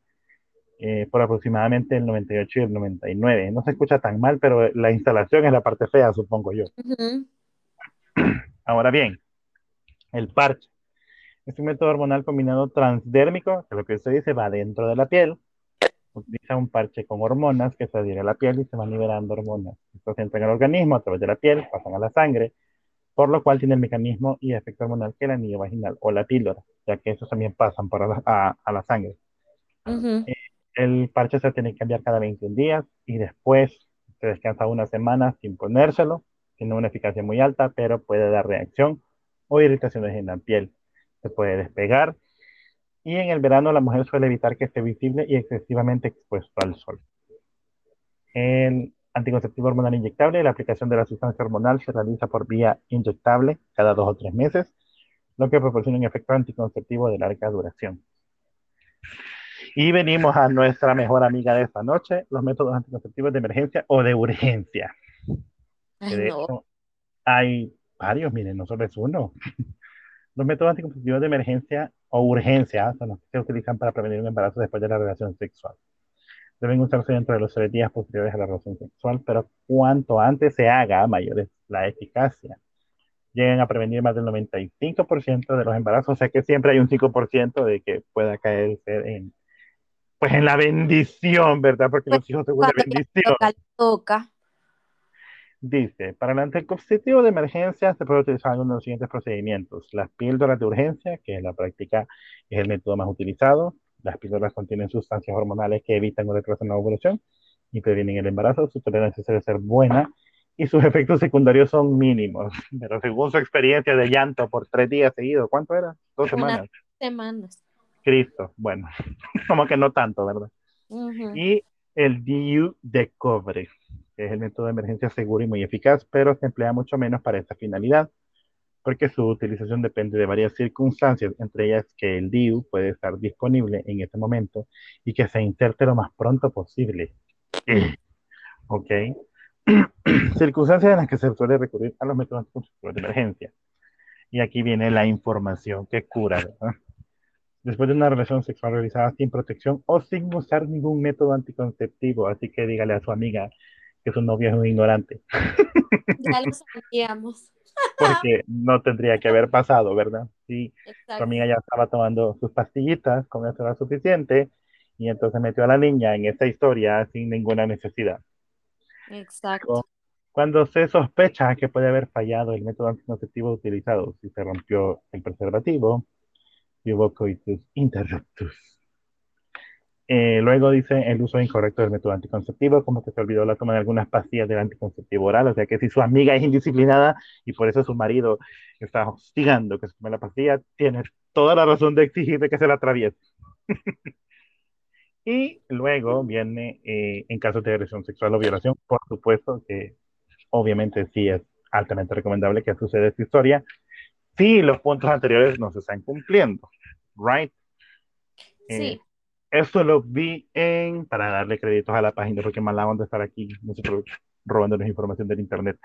eh, por aproximadamente el 98 y el 99. No se escucha tan mal, pero la instalación es la parte fea, supongo yo. Ahora bien, el parche es un método hormonal combinado transdérmico, que lo que se dice va dentro de la piel. Utiliza un parche con hormonas que se adhiere a la piel y se van liberando hormonas. Estos entran al organismo a través de la piel, pasan a la sangre, por lo cual tiene el mecanismo y efecto hormonal que el anillo vaginal o la píldora, ya que esos también pasan por a, la sangre. Eh, el parche se tiene que cambiar cada 21 días y después se descansa una semana sin ponérselo. Tiene una eficacia muy alta, pero puede dar reacción o irritaciones en la piel. Se puede despegar y en el verano la mujer suele evitar que esté visible y excesivamente expuesto al sol. El anticonceptivo hormonal inyectable, la aplicación de la sustancia hormonal se realiza por vía inyectable cada dos o tres meses, lo que proporciona un efecto anticonceptivo de larga duración. Y venimos a nuestra mejor amiga de esta noche, los métodos anticonceptivos de emergencia o de urgencia. de hecho, hay varios, miren, no solo es uno. Los métodos anticonceptivos de emergencia o urgencia son los que se utilizan para prevenir un embarazo después de la relación sexual. Deben usarse dentro de los tres días posteriores a la relación sexual, pero cuanto antes se haga, mayor es la eficacia. Llegan a prevenir más del 95% de los embarazos, o sea que siempre hay un 5% de que pueda caer en pues en la bendición, ¿verdad? Porque los hijos según la bendición. Toca, Dice, para el anticonceptivo de emergencia se puede utilizar uno de los siguientes procedimientos. Las píldoras de urgencia, que en la práctica es el método más utilizado. Las píldoras contienen sustancias hormonales que evitan o retrasan la ovulación y previenen el embarazo. Su tolerancia debe ser buena y sus efectos secundarios son mínimos. Pero según su experiencia de llanto por tres días seguidos, ¿cuánto era? Dos semanas. semanas. Cristo. Bueno, como que no tanto, ¿verdad? Y el DU de cobre, es el método de emergencia seguro y muy eficaz, pero se emplea mucho menos para esta finalidad, porque su utilización depende de varias circunstancias, entre ellas que el DIU puede estar disponible en este momento y que se inserte lo más pronto posible. ¿Ok? circunstancias en las que se suele recurrir a los métodos de emergencia. Y aquí viene la información que cura, ¿verdad? después de una relación sexual realizada sin protección o sin usar ningún método anticonceptivo. Así que dígale a su amiga que su novio es un ignorante. Ya lo sabíamos. Porque no tendría que haber pasado, ¿verdad? Sí, su amiga ya estaba tomando sus pastillitas, con eso era suficiente, y entonces metió a la niña en esta historia sin ninguna necesidad. Exacto. Cuando se sospecha que puede haber fallado el método anticonceptivo utilizado, si se rompió el preservativo, coitus interruptus. Eh, luego dice el uso incorrecto del método anticonceptivo, como que se olvidó la toma de algunas pastillas del anticonceptivo oral, o sea que si su amiga es indisciplinada y por eso su marido está hostigando que se tome la pastilla, tiene toda la razón de exigir que se la atraviese. y luego viene eh, en caso de agresión sexual o violación, por supuesto que obviamente sí es altamente recomendable que suceda esta historia, si los puntos anteriores no se están cumpliendo, right? Sí. Eh, esto lo vi en, para darle créditos a la página, porque más la de estar aquí, nosotros robándonos información del internet.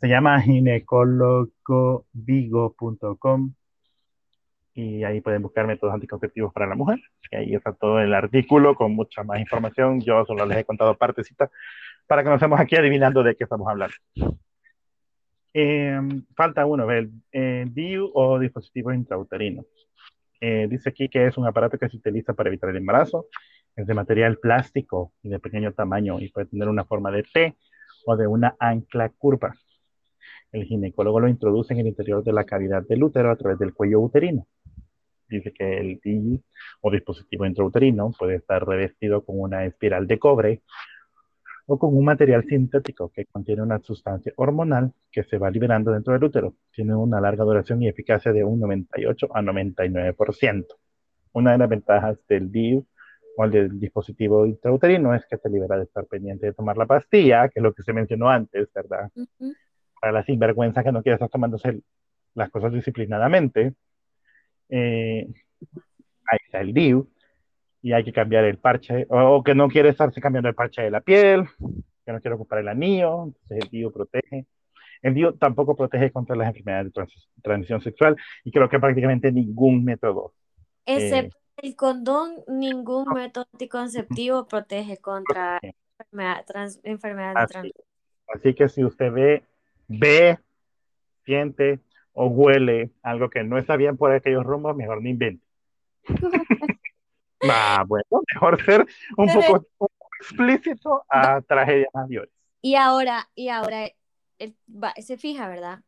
Se llama ginecologovigo.com y ahí pueden buscar métodos anticonceptivos para la mujer. Y ahí está todo el artículo con mucha más información. Yo solo les he contado partecitas para que nos estemos aquí adivinando de qué estamos hablando. Eh, falta uno, el eh, DIU o dispositivo intrauterino. Eh, dice aquí que es un aparato que se utiliza para evitar el embarazo. Es de material plástico y de pequeño tamaño y puede tener una forma de T o de una ancla curva. El ginecólogo lo introduce en el interior de la cavidad del útero a través del cuello uterino. dice que el DIU o dispositivo intrauterino puede estar revestido con una espiral de cobre o con un material sintético que contiene una sustancia hormonal que se va liberando dentro del útero. Tiene una larga duración y eficacia de un 98 a 99%. Una de las ventajas del DIU o el del dispositivo intrauterino es que te libera de estar pendiente de tomar la pastilla, que es lo que se mencionó antes, ¿verdad? Uh -huh. Para la sinvergüenza que no quiere estar tomándose las cosas disciplinadamente. Eh, ahí está el DIU y hay que cambiar el parche, o, que no quiere estarse cambiando el parche de la piel, que no quiere ocupar el anillo, entonces el DIU protege. El DIU tampoco protege contra las enfermedades de trans transmisión sexual y creo que prácticamente ningún método. Excepto eh, el condón, ningún no. método anticonceptivo protege contra enfermedad, trans, enfermedades Así, de transmisión. así que si usted ve, ve, siente o huele algo que no está bien por aquellos rumbos, mejor no invente. Ah, bueno, mejor ser un poco, un poco explícito a tragedias mayores. Y ahora, y ahora el- va- se fija, ¿verdad?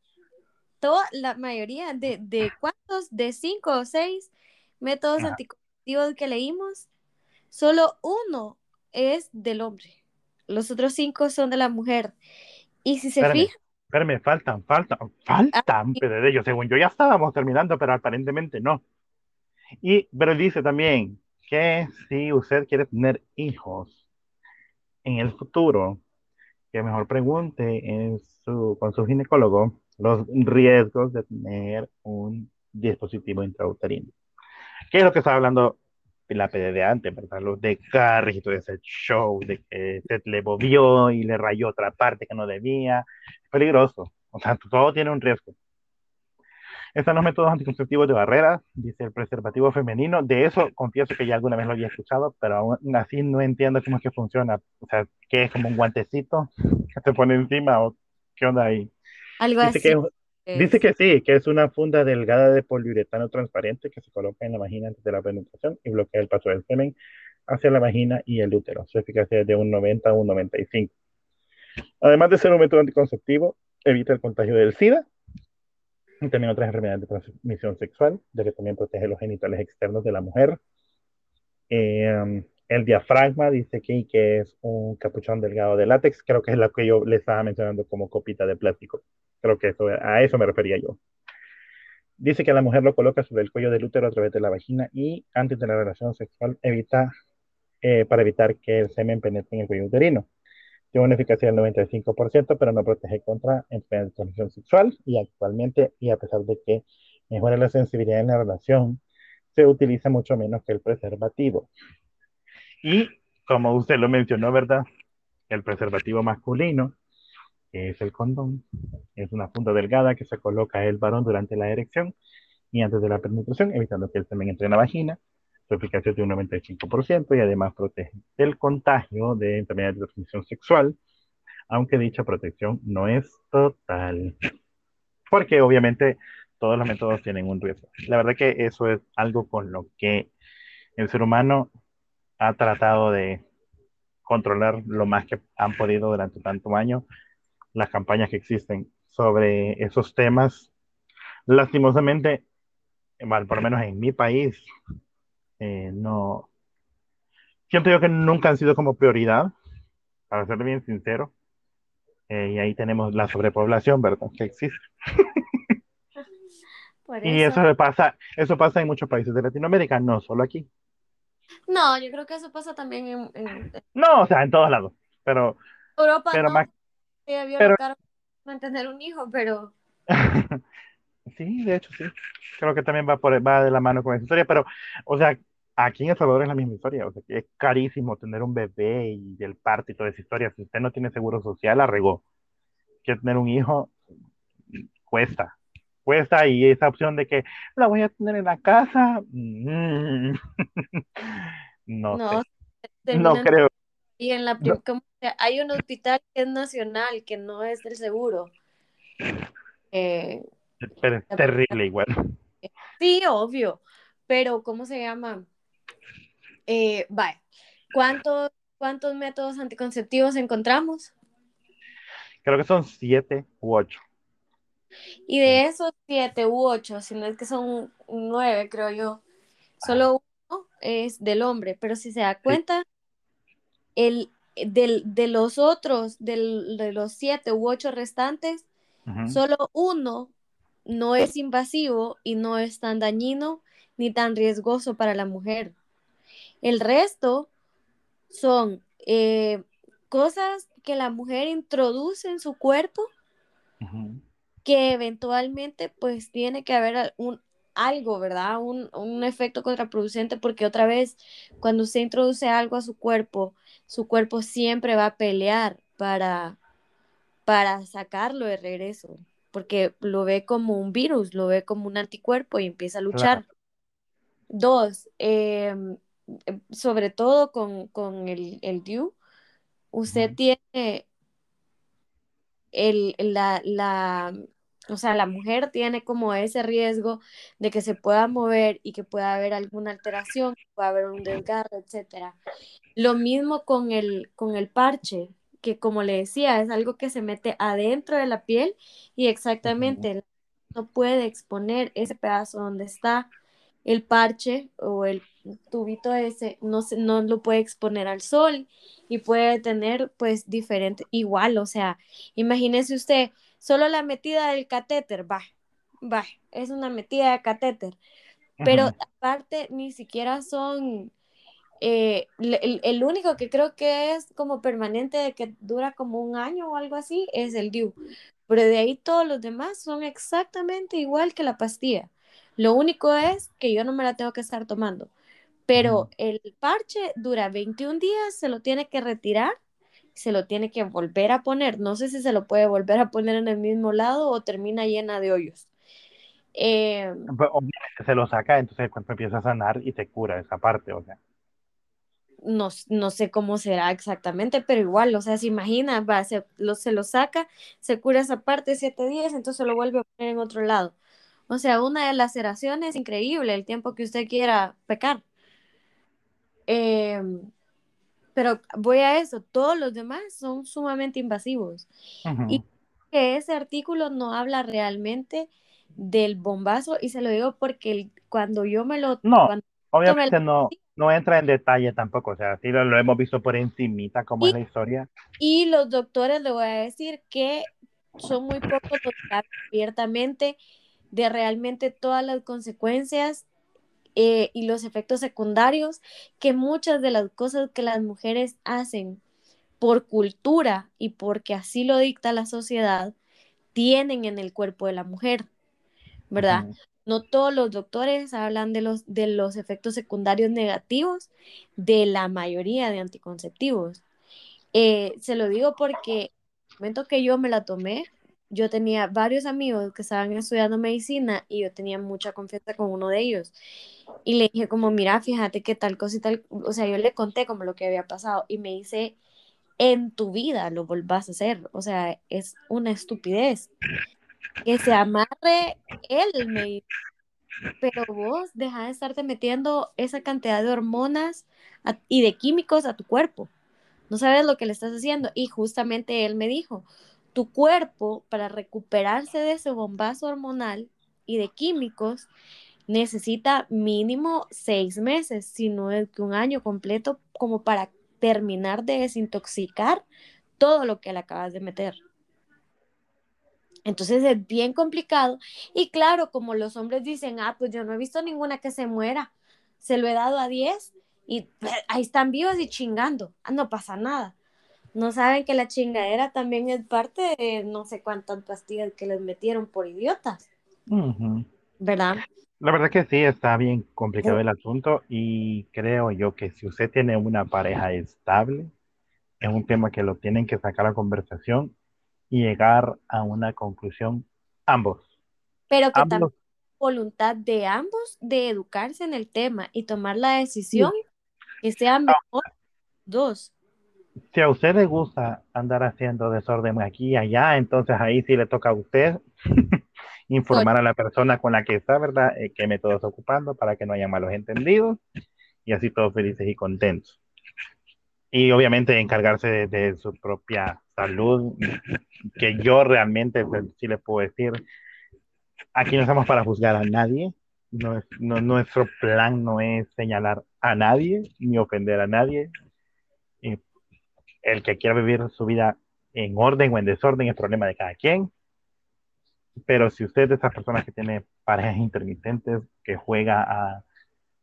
Toda la mayoría de, de cuántos, de cinco o seis métodos Ajá. anticonceptivos que leímos, solo uno es del hombre. Los otros cinco son de la mujer. Y si se Espérame, fija, espérame, faltan, faltan, faltan, pero de ellos, según yo ya estábamos terminando, pero aparentemente no. Y, pero dice también que si usted quiere tener hijos en el futuro, que mejor pregunte en su, con su ginecólogo los riesgos de tener un dispositivo intrauterino. ¿Qué es lo que estaba hablando la PD de antes, verdad? Los de Carrie todo ese show de que se le movió y le rayó otra parte que no debía. Es peligroso. O sea, todo tiene un riesgo. Están los métodos anticonceptivos de barrera, dice el preservativo femenino. De eso confieso que ya alguna vez lo había escuchado, pero aún así no entiendo cómo es que funciona. O sea, que es como un guantecito que se pone encima o qué onda ahí. algo Dice así. que, es. dice que sí, que es una funda delgada de poliuretano transparente que se coloca en la vagina antes de la penetración y bloquea el paso del semen hacia la vagina y el útero. Su eficacia es de un 90 a un 95. Además de ser un método anticonceptivo, evita el contagio del SIDA y también otras enfermedades de transmisión sexual, ya que también protege los genitales externos de la mujer. Eh, el diafragma dice que, que es un capuchón delgado de látex, creo que es lo que yo le estaba mencionando como copita de plástico. Creo que eso, a eso me refería yo. Dice que la mujer lo coloca sobre el cuello del útero a través de la vagina y antes de la relación sexual evita, eh, para evitar que el semen penetre en el cuello uterino. Tiene una eficacia del 95%, pero no protege contra enfermedades de transmisión sexual y actualmente, y a pesar de que mejora la sensibilidad en la relación, se utiliza mucho menos que el preservativo. Y como usted lo mencionó, ¿verdad? El preservativo masculino, es el condón, es una funda delgada que se coloca el varón durante la erección y antes de la penetración, evitando que el semen entre en la vagina. Su eficacia es de un 95% y además protege del contagio de enfermedades de transmisión sexual, aunque dicha protección no es total. Porque obviamente todos los métodos tienen un riesgo. La verdad que eso es algo con lo que el ser humano ha tratado de controlar lo más que han podido durante tanto año las campañas que existen sobre esos temas. Lastimosamente, por lo menos en mi país, eh, no. Siento yo que nunca han sido como prioridad, para ser bien sincero. Eh, y ahí tenemos la sobrepoblación, ¿verdad? Que existe. Por Y eso. eso pasa, eso pasa en muchos países de Latinoamérica, no solo aquí. No, yo creo que eso pasa también en, en No, o sea, en todos lados. Pero, Europa, pero no. más, pero mantener un hijo, pero Sí, de hecho, sí. Creo que también va, por, va de la mano con esa historia, pero, o sea, aquí en El Salvador es la misma historia. O sea, que es carísimo tener un bebé y el parto y toda esa historia. Si usted no tiene seguro social, arregó. Que tener un hijo cuesta. Cuesta y esa opción de que la voy a tener en la casa, mm, no no, sé. No creo. y en la No. como hay un hospital que es nacional, que no es del seguro. Eh, Pero es terrible igual. sí, obvio, pero ¿cómo se llama? Eh, vaya, ¿cuántos, cuántos métodos anticonceptivos encontramos? Creo que son siete u ocho. Y de esos siete u ocho, si no es que son nueve, creo yo, Solo uno es del hombre, pero si se da cuenta, el, del, de los otros, del, de los siete u ocho restantes, solo uno no es invasivo y no es tan dañino ni tan riesgoso para la mujer. El resto son eh, cosas que la mujer introduce en su cuerpo que eventualmente pues tiene que haber un, algo, ¿verdad? Un, un efecto contraproducente porque otra vez cuando usted introduce algo a su cuerpo, su cuerpo siempre va a pelear para, para sacarlo de regreso, porque lo ve como un virus, lo ve como un anticuerpo y empieza a Claro. luchar. Dos, eh, sobre todo con, con el, el DIU, usted tiene el, la, la, o sea, la mujer tiene como ese riesgo de que se pueda mover y que pueda haber alguna alteración, que pueda haber un desgarro, etcétera. Lo mismo con el, con el parche, que como le decía, es algo que se mete adentro de la piel y exactamente no puede exponer ese pedazo donde está el parche o el tubito ese, no, se, no lo puede exponer al sol y puede tener pues diferente, igual, o sea, imagínese usted, solo la metida del catéter, va, va, es una metida de catéter, pero aparte ni siquiera son eh, el, el, único que creo que es como permanente, de que dura como un año o algo así, es el DIU. Pero de ahí todos los demás son exactamente igual que la pastilla. Lo único es que yo no me la tengo que estar tomando. Pero el parche dura 21 días, se lo tiene que retirar, se lo tiene que volver a poner. No sé si se lo puede volver a poner en el mismo lado o termina llena de hoyos. Eh, Pues, Obviamente se lo saca, entonces el cuerpo empieza a sanar y te cura esa parte, o sea. no, no sé cómo será exactamente, pero igual, o sea, se imagina, va, se lo, se lo saca, se cura esa parte siete días, entonces lo vuelve a poner en otro lado. O sea, una laceración es increíble el tiempo que usted quiera pecar. Eh, pero voy a eso, todos los demás son sumamente invasivos. Y Ujú. que ese artículo no habla realmente del bombazo, y se lo digo porque el, cuando yo me lo, No, obviamente no, no entra en detalle tampoco, o sea, sí lo, lo hemos visto por encimita cómo es y la historia. Y los doctores le voy a decir que son muy pocos los que abiertamente de realmente todas las consecuencias eh, y los efectos secundarios que muchas de las cosas que las mujeres hacen por cultura y porque así lo dicta la sociedad tienen en el cuerpo de la mujer, ¿verdad? No todos los doctores hablan de los, de los efectos secundarios negativos de la mayoría de anticonceptivos. Eh, se lo digo porque el momento que yo me la tomé, yo tenía varios amigos que estaban estudiando medicina y yo tenía mucha confianza con uno de ellos. Y le dije como, mira, fíjate que tal cosa y tal, o sea, yo le conté como lo que había pasado y me dice, en tu vida lo volvás a hacer. O sea, es una estupidez. Que se amarre él, me dice, pero vos deja de estarte metiendo esa cantidad de hormonas y de químicos a tu cuerpo no sabes lo que le estás haciendo. Y justamente él me dijo, tu cuerpo para recuperarse de ese bombazo hormonal y de químicos necesita mínimo seis meses, si no es que un año completo, como para terminar de desintoxicar todo lo que le acabas de meter. Entonces es bien complicado. Y claro, como los hombres dicen, ah, pues yo no he visto ninguna que se muera, se lo he dado a 10 y ahí están vivos y chingando, ah, no pasa nada. No saben que la chingadera también es parte de no sé cuántas pastillas que les metieron por idiotas, ujú. ¿verdad? La verdad que sí, está bien complicado el asunto y creo yo que si usted tiene una pareja estable, es un tema que lo tienen que sacar a conversación y llegar a una conclusión ambos. Pero que también Ambos, voluntad de ambos de educarse en el tema y tomar la decisión sí. que sea mejor dos. Si a usted le gusta andar haciendo desorden aquí y allá, entonces ahí sí le toca a usted informar a la persona con la que está, ¿verdad? Eh, qué método está ocupando para que no haya malos entendidos y así todos felices y contentos. Y obviamente encargarse de, su propia salud, que yo realmente pues, sí le puedo decir, aquí no estamos para juzgar a nadie, nuestro plan no es señalar a nadie ni ofender a nadie. El que quiera vivir su vida en orden o en desorden es problema de cada quien. Pero si usted es de esas personas que tiene parejas intermitentes, que juega a,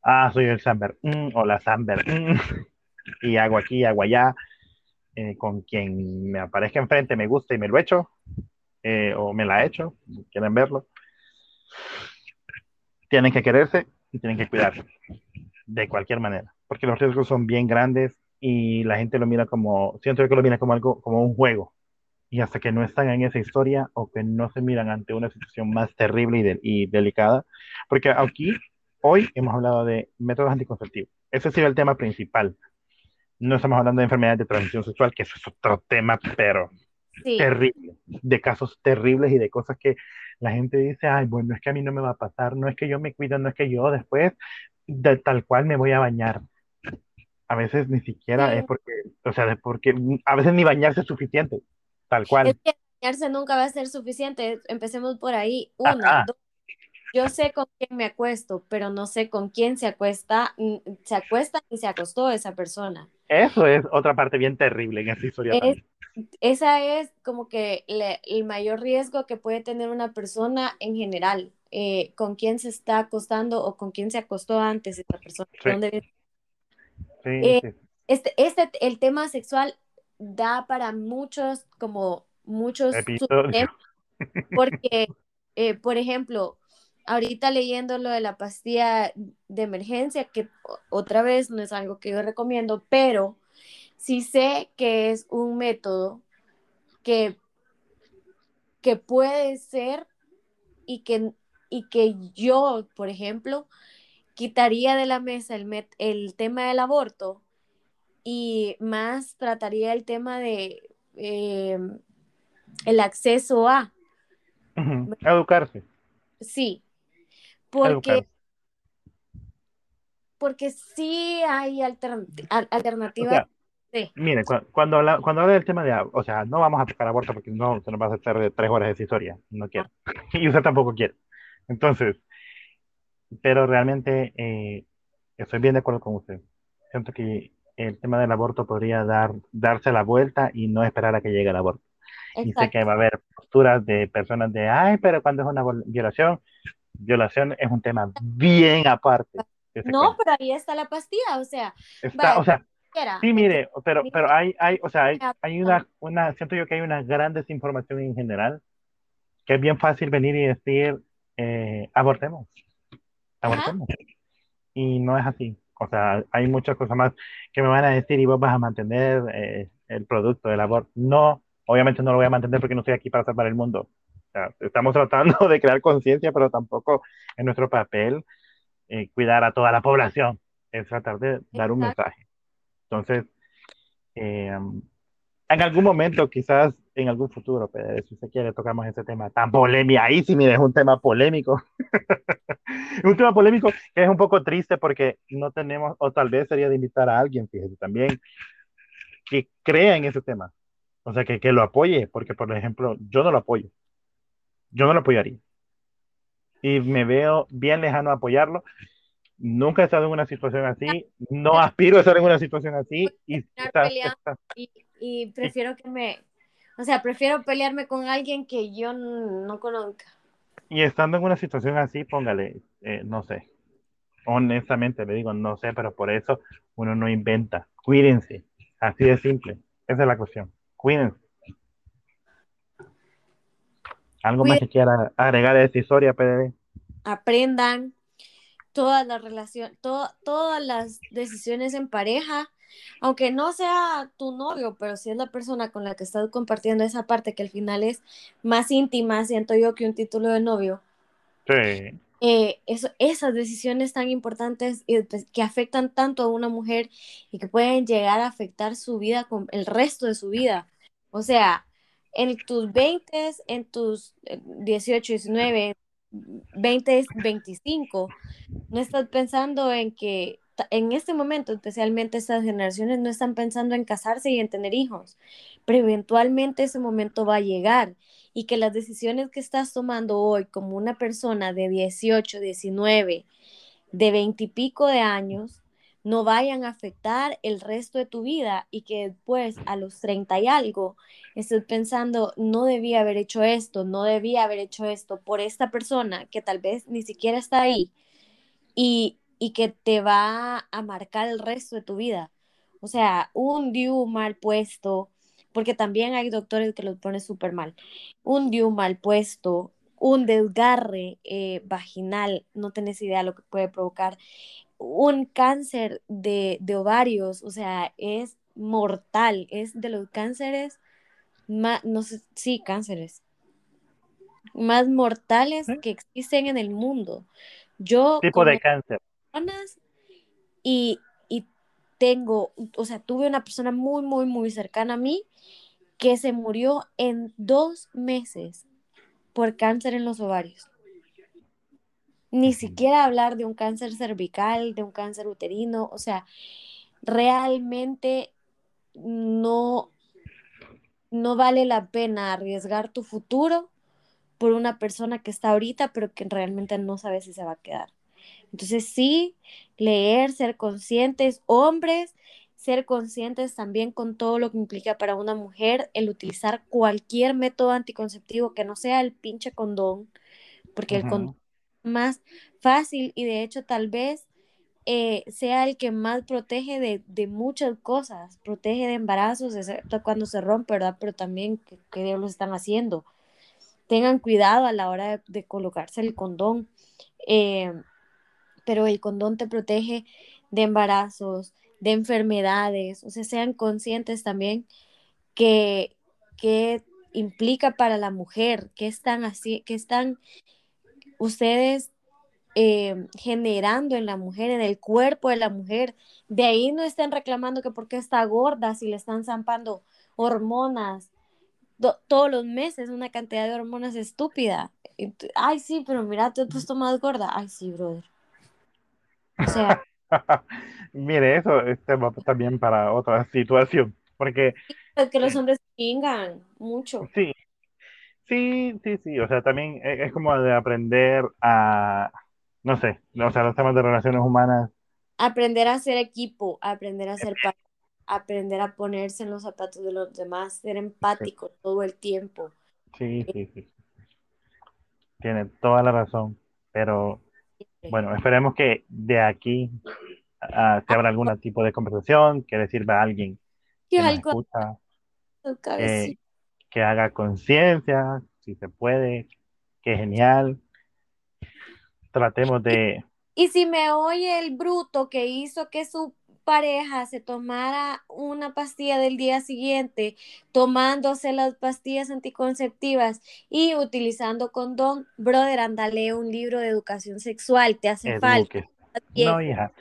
ah, soy el Samber mm, o la Samber mm, y hago aquí, hago allá, eh, con quien me aparezca enfrente, me gusta y me lo echo, eh, o me la he hecho, quieren verlo, tienen que quererse y tienen que cuidarse de cualquier manera, porque los riesgos son bien grandes y la gente lo mira como, siento que lo mira como algo, como un juego. Y hasta que no están en esa historia o que no se miran ante una situación más terrible y, de, y delicada, porque aquí hoy hemos hablado de métodos anticonceptivos. Ese sería el tema principal. No estamos hablando de enfermedades de transmisión sexual, que eso es otro tema, pero sí. terrible, de casos terribles y de cosas que la gente dice, ay, bueno, es que a mí no me va a pasar, no es que yo me cuido, no es que yo después de tal cual me voy a bañar. A veces ni siquiera sí. es porque, o sea, es porque a veces ni bañarse es suficiente, tal cual. Es que bañarse nunca va a ser suficiente, empecemos por ahí. Una, dos, yo sé con quién me acuesto, pero no sé con quién se acuesta, se acuesta y se acostó esa persona. Eso es otra parte bien terrible en esa historia. Es. Esa es como que le, el mayor riesgo que puede tener una persona en general, eh, con quién se está acostando o con quién se acostó antes esa persona. Sí. ¿Dónde... Sí, Eh, sí. este, este, el tema sexual da para muchos, como muchos porque, eh, por ejemplo, ahorita leyendo lo de la pastilla de emergencia, que otra vez no es algo que yo recomiendo, pero sí sé que es un método que, que puede ser y que, y que yo, por ejemplo, quitaría de la mesa el, met- el tema del aborto y más trataría el tema de eh, el acceso a. Educarse, sí, porque, educarse. porque sí hay altern- al- O alternativas. sea, Sí, mire, cu- cuando habla, cuando habla del tema de, o sea, no vamos a tocar aborto porque no se nos va a hacer tres horas de historia, no quiero. Y usted tampoco quiere. Entonces, pero realmente eh, estoy bien de acuerdo con usted. Siento que el tema del aborto podría dar, darse la vuelta y no esperar a que llegue el aborto. Y sé que va a haber posturas de personas de, ay, pero cuando es una violación, violación es un tema bien aparte. No, pero ahí está la pastilla, o sea, Está, o sea, sí, mire, pero, pero hay, hay, o sea, hay, hay una, una, siento yo que hay una gran desinformación en general, que es bien fácil venir y decir, eh, abortemos, Y no es así. O sea, hay muchas cosas más que me van a decir y vos vas a mantener eh, el producto del aborto. No, obviamente no lo voy a mantener porque no estoy aquí para salvar el mundo. O sea, estamos tratando de crear conciencia, pero tampoco es nuestro papel eh, cuidar a toda la población. Es tratar de dar un exacto. mensaje. Entonces, eh, en algún momento, quizás en algún futuro, pero si se quiere, tocamos ese tema tan polémico. Ahí sí, mire, es un tema polémico. un tema polémico que es un poco triste porque no tenemos, o tal vez sería de invitar a alguien, fíjese, también, que crea en ese tema. O sea, que, que lo apoye, porque, por ejemplo, yo no lo apoyo. Yo no lo apoyaría. Y me veo bien lejano a apoyarlo. Nunca he estado en una situación así, no aspiro a estar en una situación así y y, y prefiero que me, o sea, prefiero pelearme con alguien que yo no conozca. Y estando en una situación así, póngale, eh, no sé, honestamente le digo, no sé, pero por eso uno no inventa. Cuídense, así de simple. Esa es la cuestión. Cuídense. ¿Algo más que quiera agregar a esta historia, PDD? aprendan todas las relaciones, todas las decisiones en pareja, aunque no sea tu novio, pero si es la persona con la que estás compartiendo esa parte que al final es más íntima, siento yo, que un título de novio. Sí, eh, eso, esas decisiones tan importantes y pues, que afectan tanto a una mujer y que pueden llegar a afectar su vida, con el resto de su vida. O sea, en tus 20, en tus eh, 18, 19, 20, 25, no estás pensando en que en este momento, especialmente estas generaciones, no están pensando en casarse y en tener hijos, pero eventualmente ese momento va a llegar y que las decisiones que estás tomando hoy como una persona de 18, 19, de 20 y pico de años, no vayan a afectar el resto de tu vida y que después a los 30 y algo estés pensando, no debía haber hecho esto, no debía haber hecho esto por esta persona que tal vez ni siquiera está ahí y, y que te va a marcar el resto de tu vida. O sea, un DIU mal puesto, porque también hay doctores que los ponen súper mal, un DIU mal puesto, un desgarre eh, vaginal, no tenés idea de lo que puede provocar, un cáncer de, de ovarios, o sea, es mortal, es de los cánceres más, no sé, sí, cánceres más mortales ¿Sí? que existen en el mundo. Yo Tipo de cáncer. Personas y, y tengo, o sea, tuve una persona muy, muy, muy cercana a mí que se murió en dos meses por cáncer en los ovarios. Ni siquiera hablar de un cáncer cervical, de un cáncer uterino, o sea, realmente no, no vale la pena arriesgar tu futuro por una persona que está ahorita, pero que realmente no sabe si se va a quedar. Entonces sí, leer, ser conscientes, hombres, ser conscientes también con todo lo que implica para una mujer el utilizar cualquier método anticonceptivo que no sea el pinche condón, porque el condón es más fácil y de hecho tal vez eh, sea el que más protege de, de, muchas cosas, protege de embarazos, excepto cuando se rompe, ¿verdad? Pero también, ¿qué, qué diablos están haciendo? Tengan cuidado a la hora de, de colocarse el condón. Eh, pero el condón te protege de embarazos, de enfermedades, o sea, sean conscientes también que, que implica para la mujer, que están así, que están ustedes eh, generando en la mujer, en el cuerpo de la mujer. De ahí no estén reclamando que porque está gorda, si le están zampando hormonas do, todos los meses, una cantidad de hormonas estúpida. Ay, sí, pero mira, te has puesto más gorda. Ay, sí, brother. O sea, Mire, eso es tema también para otra situación, porque es que los eh, hombres chingan mucho. sí, sí, sí, sí, o sea, también e- es como de aprender a, no sé, o sea, los temas de relaciones humanas, Aprender a ser equipo, aprender a ser pareja, aprender a ponerse en los zapatos de los demás, ser sí, empático todo el tiempo. sí, sí, sí, tiene toda la razón, pero bueno, esperemos que de aquí se abra algún tipo de conversación que le sirva a alguien Que algo escucha, cabecita. que haga conciencia, si se puede, que genial. Tratemos de, Y si me oye el bruto que hizo que su pareja se tomara una pastilla del día siguiente, tomándose las pastillas anticonceptivas y utilizando condón, brother, andale un libro de educación sexual, te hace falta, eduque. No, hija,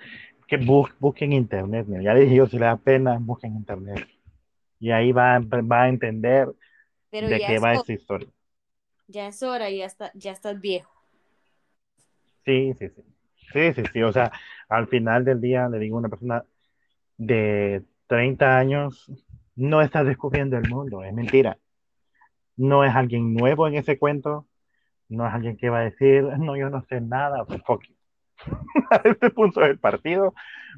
que bus, busquen internet. mira, Ya dije yo, si le da pena, busquen internet. Y ahí va, a- va a entender pero de qué es, va esta historia. ya es hora, ya, está, ya estás viejo. Sí, sí, sí. Sí, sí, sí. O sea, al final del día, le digo a una persona de 30 años, no está descubriendo el mundo, es mentira. No es alguien nuevo en ese cuento, no es alguien que va a decir, no, yo no sé nada, fuck you. a este punto del partido,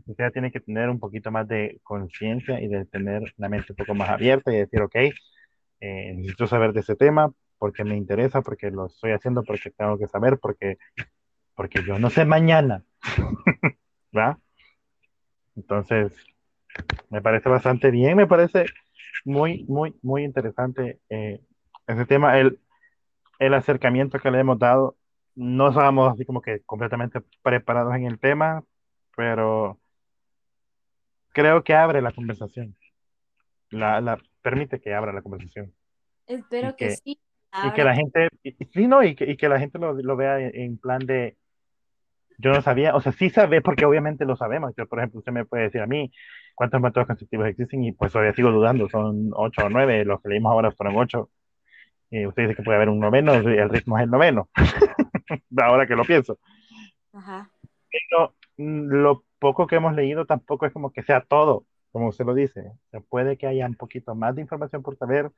usted tiene que tener un poquito más de conciencia y de tener la mente un poco más abierta y decir, ok, eh, necesito saber de ese tema porque me interesa, porque lo estoy haciendo, porque tengo que saber, porque, porque yo no sé mañana, ¿va? Entonces, me parece bastante bien, me parece muy, muy, muy interesante eh, ese tema, el, el acercamiento que le hemos dado. No estábamos así como que completamente preparados en el tema, pero creo que abre la conversación, la, la permite que abra la conversación. Espero que que, sí, y que la gente, y- sí, no, y que, y que la gente lo, lo vea en, en plan de, yo no sabía, o sea, sí sabe, porque obviamente lo sabemos. Yo, por ejemplo, usted me puede decir a mí cuántos métodos conceptivos existen y pues todavía sigo dudando, son ocho o nueve, los que leímos ahora fueron ocho. Y usted dice que puede haber un noveno, el ritmo es el noveno, ahora que lo pienso. Ajá. Pero mm, lo poco que hemos leído tampoco es como que sea todo, como usted lo dice. Se puede que haya un poquito más de información por saber,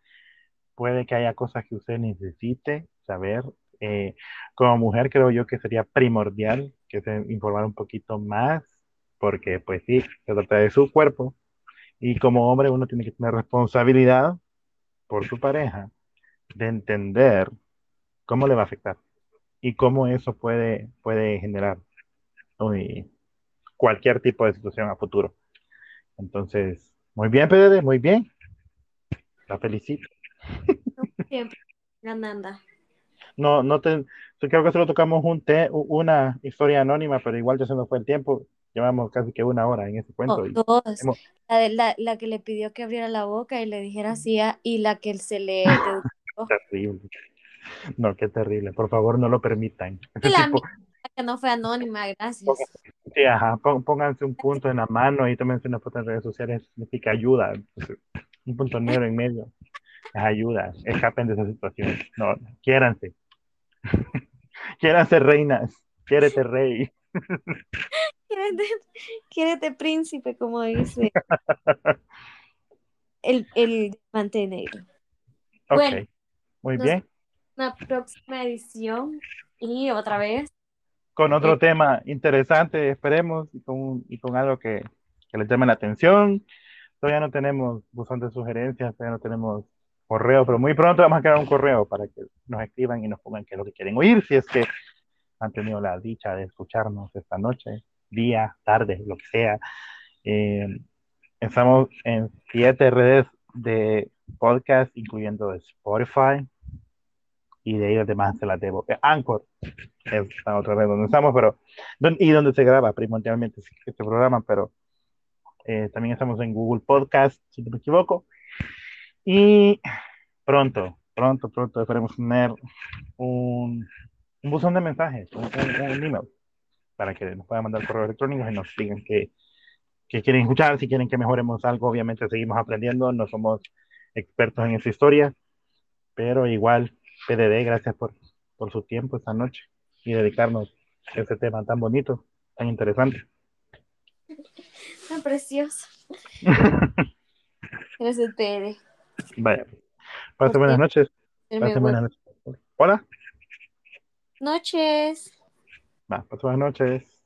puede que haya cosas que usted necesite saber. Eh, como mujer creo yo que sería primordial que se informara un poquito más, porque pues sí, se trata de su cuerpo. Y como hombre uno tiene que tener responsabilidad por su pareja de entender cómo le va a afectar y cómo eso puede, puede generar cualquier tipo de situación a futuro. Entonces, muy bien, PDD, muy bien. La felicito. Siempre. No, no te, creo que solo tocamos un te, una historia anónima, pero igual ya se nos fue el tiempo. Llevamos casi que una hora en ese cuento. Y dos. hemos- La, de- la, la que le pidió que abriera la boca y le dijera así y la que se le terrible. No, qué terrible. Por favor, no lo permitan. La tipo, que no fue anónima, gracias. sí, ajá, pónganse un punto en la mano y tómense una foto en redes sociales. Significa ayuda. Un punto negro en medio. Es ayuda. Escapen de esa situación. No, quiéranse. Quiéranse reinas. Quiérete rey. Quiérete, quiérete príncipe, como dice el, el mantenegro. Ok. Bueno, Muy bien. Una próxima edición y otra vez Con otro Eh, tema interesante, esperemos, y con, y con algo que, que les llame la atención. Todavía no tenemos buzón de sugerencias, todavía no tenemos correo, pero muy pronto vamos a crear un correo para que nos escriban y nos pongan qué es lo que quieren oír, si es que han tenido la dicha de escucharnos esta noche, día, tarde, lo que sea. Eh, estamos en siete redes de podcast, incluyendo Spotify, y de ahí los demás se las debo. Eh, Anchor es la otra vez donde estamos, pero y donde se graba primordialmente este programa, pero eh, también estamos en Google Podcast, si no me equivoco. Y pronto, pronto, pronto esperemos tener un, un buzón de mensajes, un, un- un email, para que nos puedan mandar correos electrónicos y nos digan que, que quieren escuchar, si quieren que mejoremos algo, obviamente seguimos aprendiendo, no somos expertos en esa historia, pero igual, PDD, gracias por, por su tiempo esta noche y dedicarnos a ese tema tan bonito, tan interesante. tan precioso. Gracias, Pere. Vaya, pasen buenas noches. Pasen buenas noches. Hola, Noches. va, pasen buenas noches.